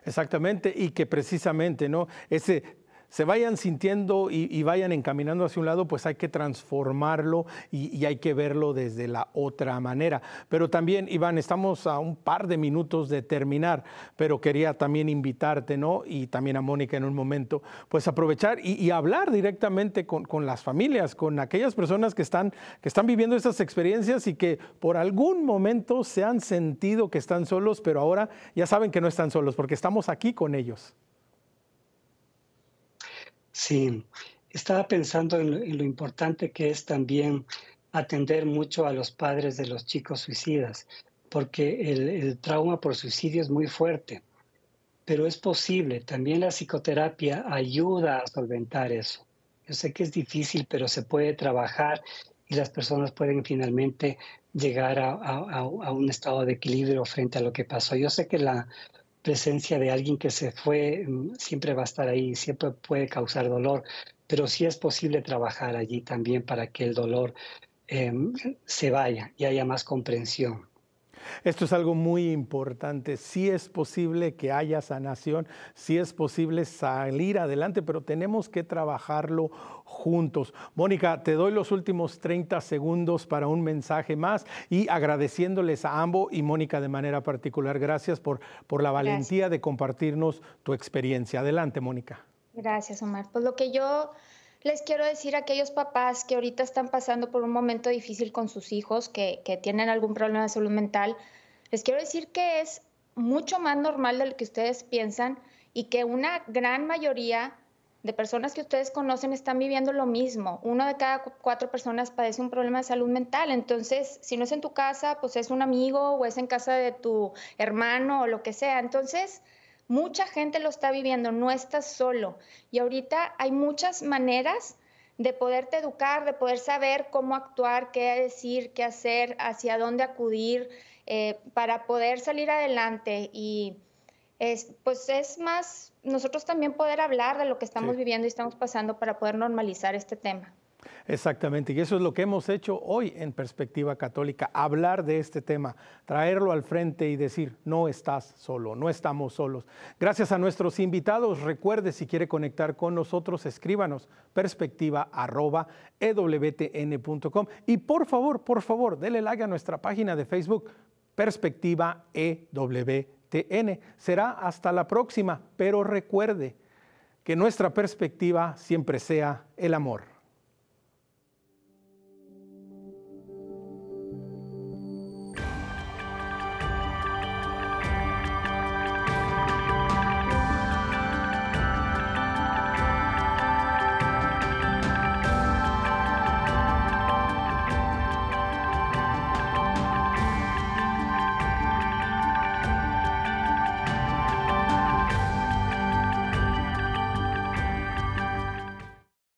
Exactamente, y que precisamente, ¿no? Ese se vayan sintiendo y, vayan encaminando hacia un lado, pues hay que transformarlo y, hay que verlo desde la otra manera. Pero también, Iván, estamos a un par de minutos de terminar, pero quería también invitarte, ¿no? Y también a Mónica en un momento, pues aprovechar y, hablar directamente con, con, las familias, con aquellas personas que están, que están viviendo estas experiencias y que por algún momento se han sentido que están solos, pero ahora ya saben que no están solos porque estamos aquí con ellos. Sí, estaba pensando en lo, importante que es también atender mucho a los padres de los chicos suicidas, porque el, trauma por suicidio es muy fuerte, pero es posible. También la psicoterapia ayuda a solventar eso. Yo sé que es difícil, pero se puede trabajar y las personas pueden finalmente llegar a, un estado de equilibrio frente a lo que pasó. Yo sé que la, presencia de alguien que se fue mm, siempre va a estar ahí, siempre puede causar dolor, pero sí es posible trabajar allí también para que el dolor em, se vaya y haya más comprensión. Esto es algo muy importante. Sí es posible que haya sanación, sí es posible salir adelante, pero tenemos que trabajarlo juntos. Mónica, te doy los últimos 30 segundos para un mensaje más y agradeciéndoles a ambos y Mónica de manera particular. Gracias por, por la valentía de compartirnos tu experiencia. Adelante, Mónica. Gracias, Omar. Pues lo que yo les quiero decir a aquellos papás que ahorita están pasando por un momento difícil con sus hijos, que, tienen algún problema de salud mental, les quiero decir que es mucho más normal de lo que ustedes piensan y que una gran mayoría de personas que ustedes conocen están viviendo lo mismo. Uno de cada cuatro personas padece un problema de salud mental. Entonces, si no es en tu casa, pues es un amigo o es en casa de tu hermano o lo que sea. Entonces, mucha gente lo está viviendo, no estás solo. Y ahorita hay muchas maneras de poderte educar, de poder saber cómo actuar, qué decir, qué hacer, hacia dónde acudir, eh, para poder salir adelante. Y es, pues es más, nosotros también poder hablar de lo que estamos viviendo y estamos pasando para poder normalizar este tema. Exactamente, y eso es lo que hemos hecho hoy en Perspectiva Católica, hablar de este tema, traerlo al frente y decir, no estás solo, no estamos solos. Gracias a nuestros invitados, recuerde si quiere conectar con nosotros, escríbanos perspectiva.ewtn.com y por favor, por favor, dele like a nuestra página de Facebook, Perspectiva EWTN. Será hasta la próxima, pero recuerde que nuestra perspectiva siempre sea el amor.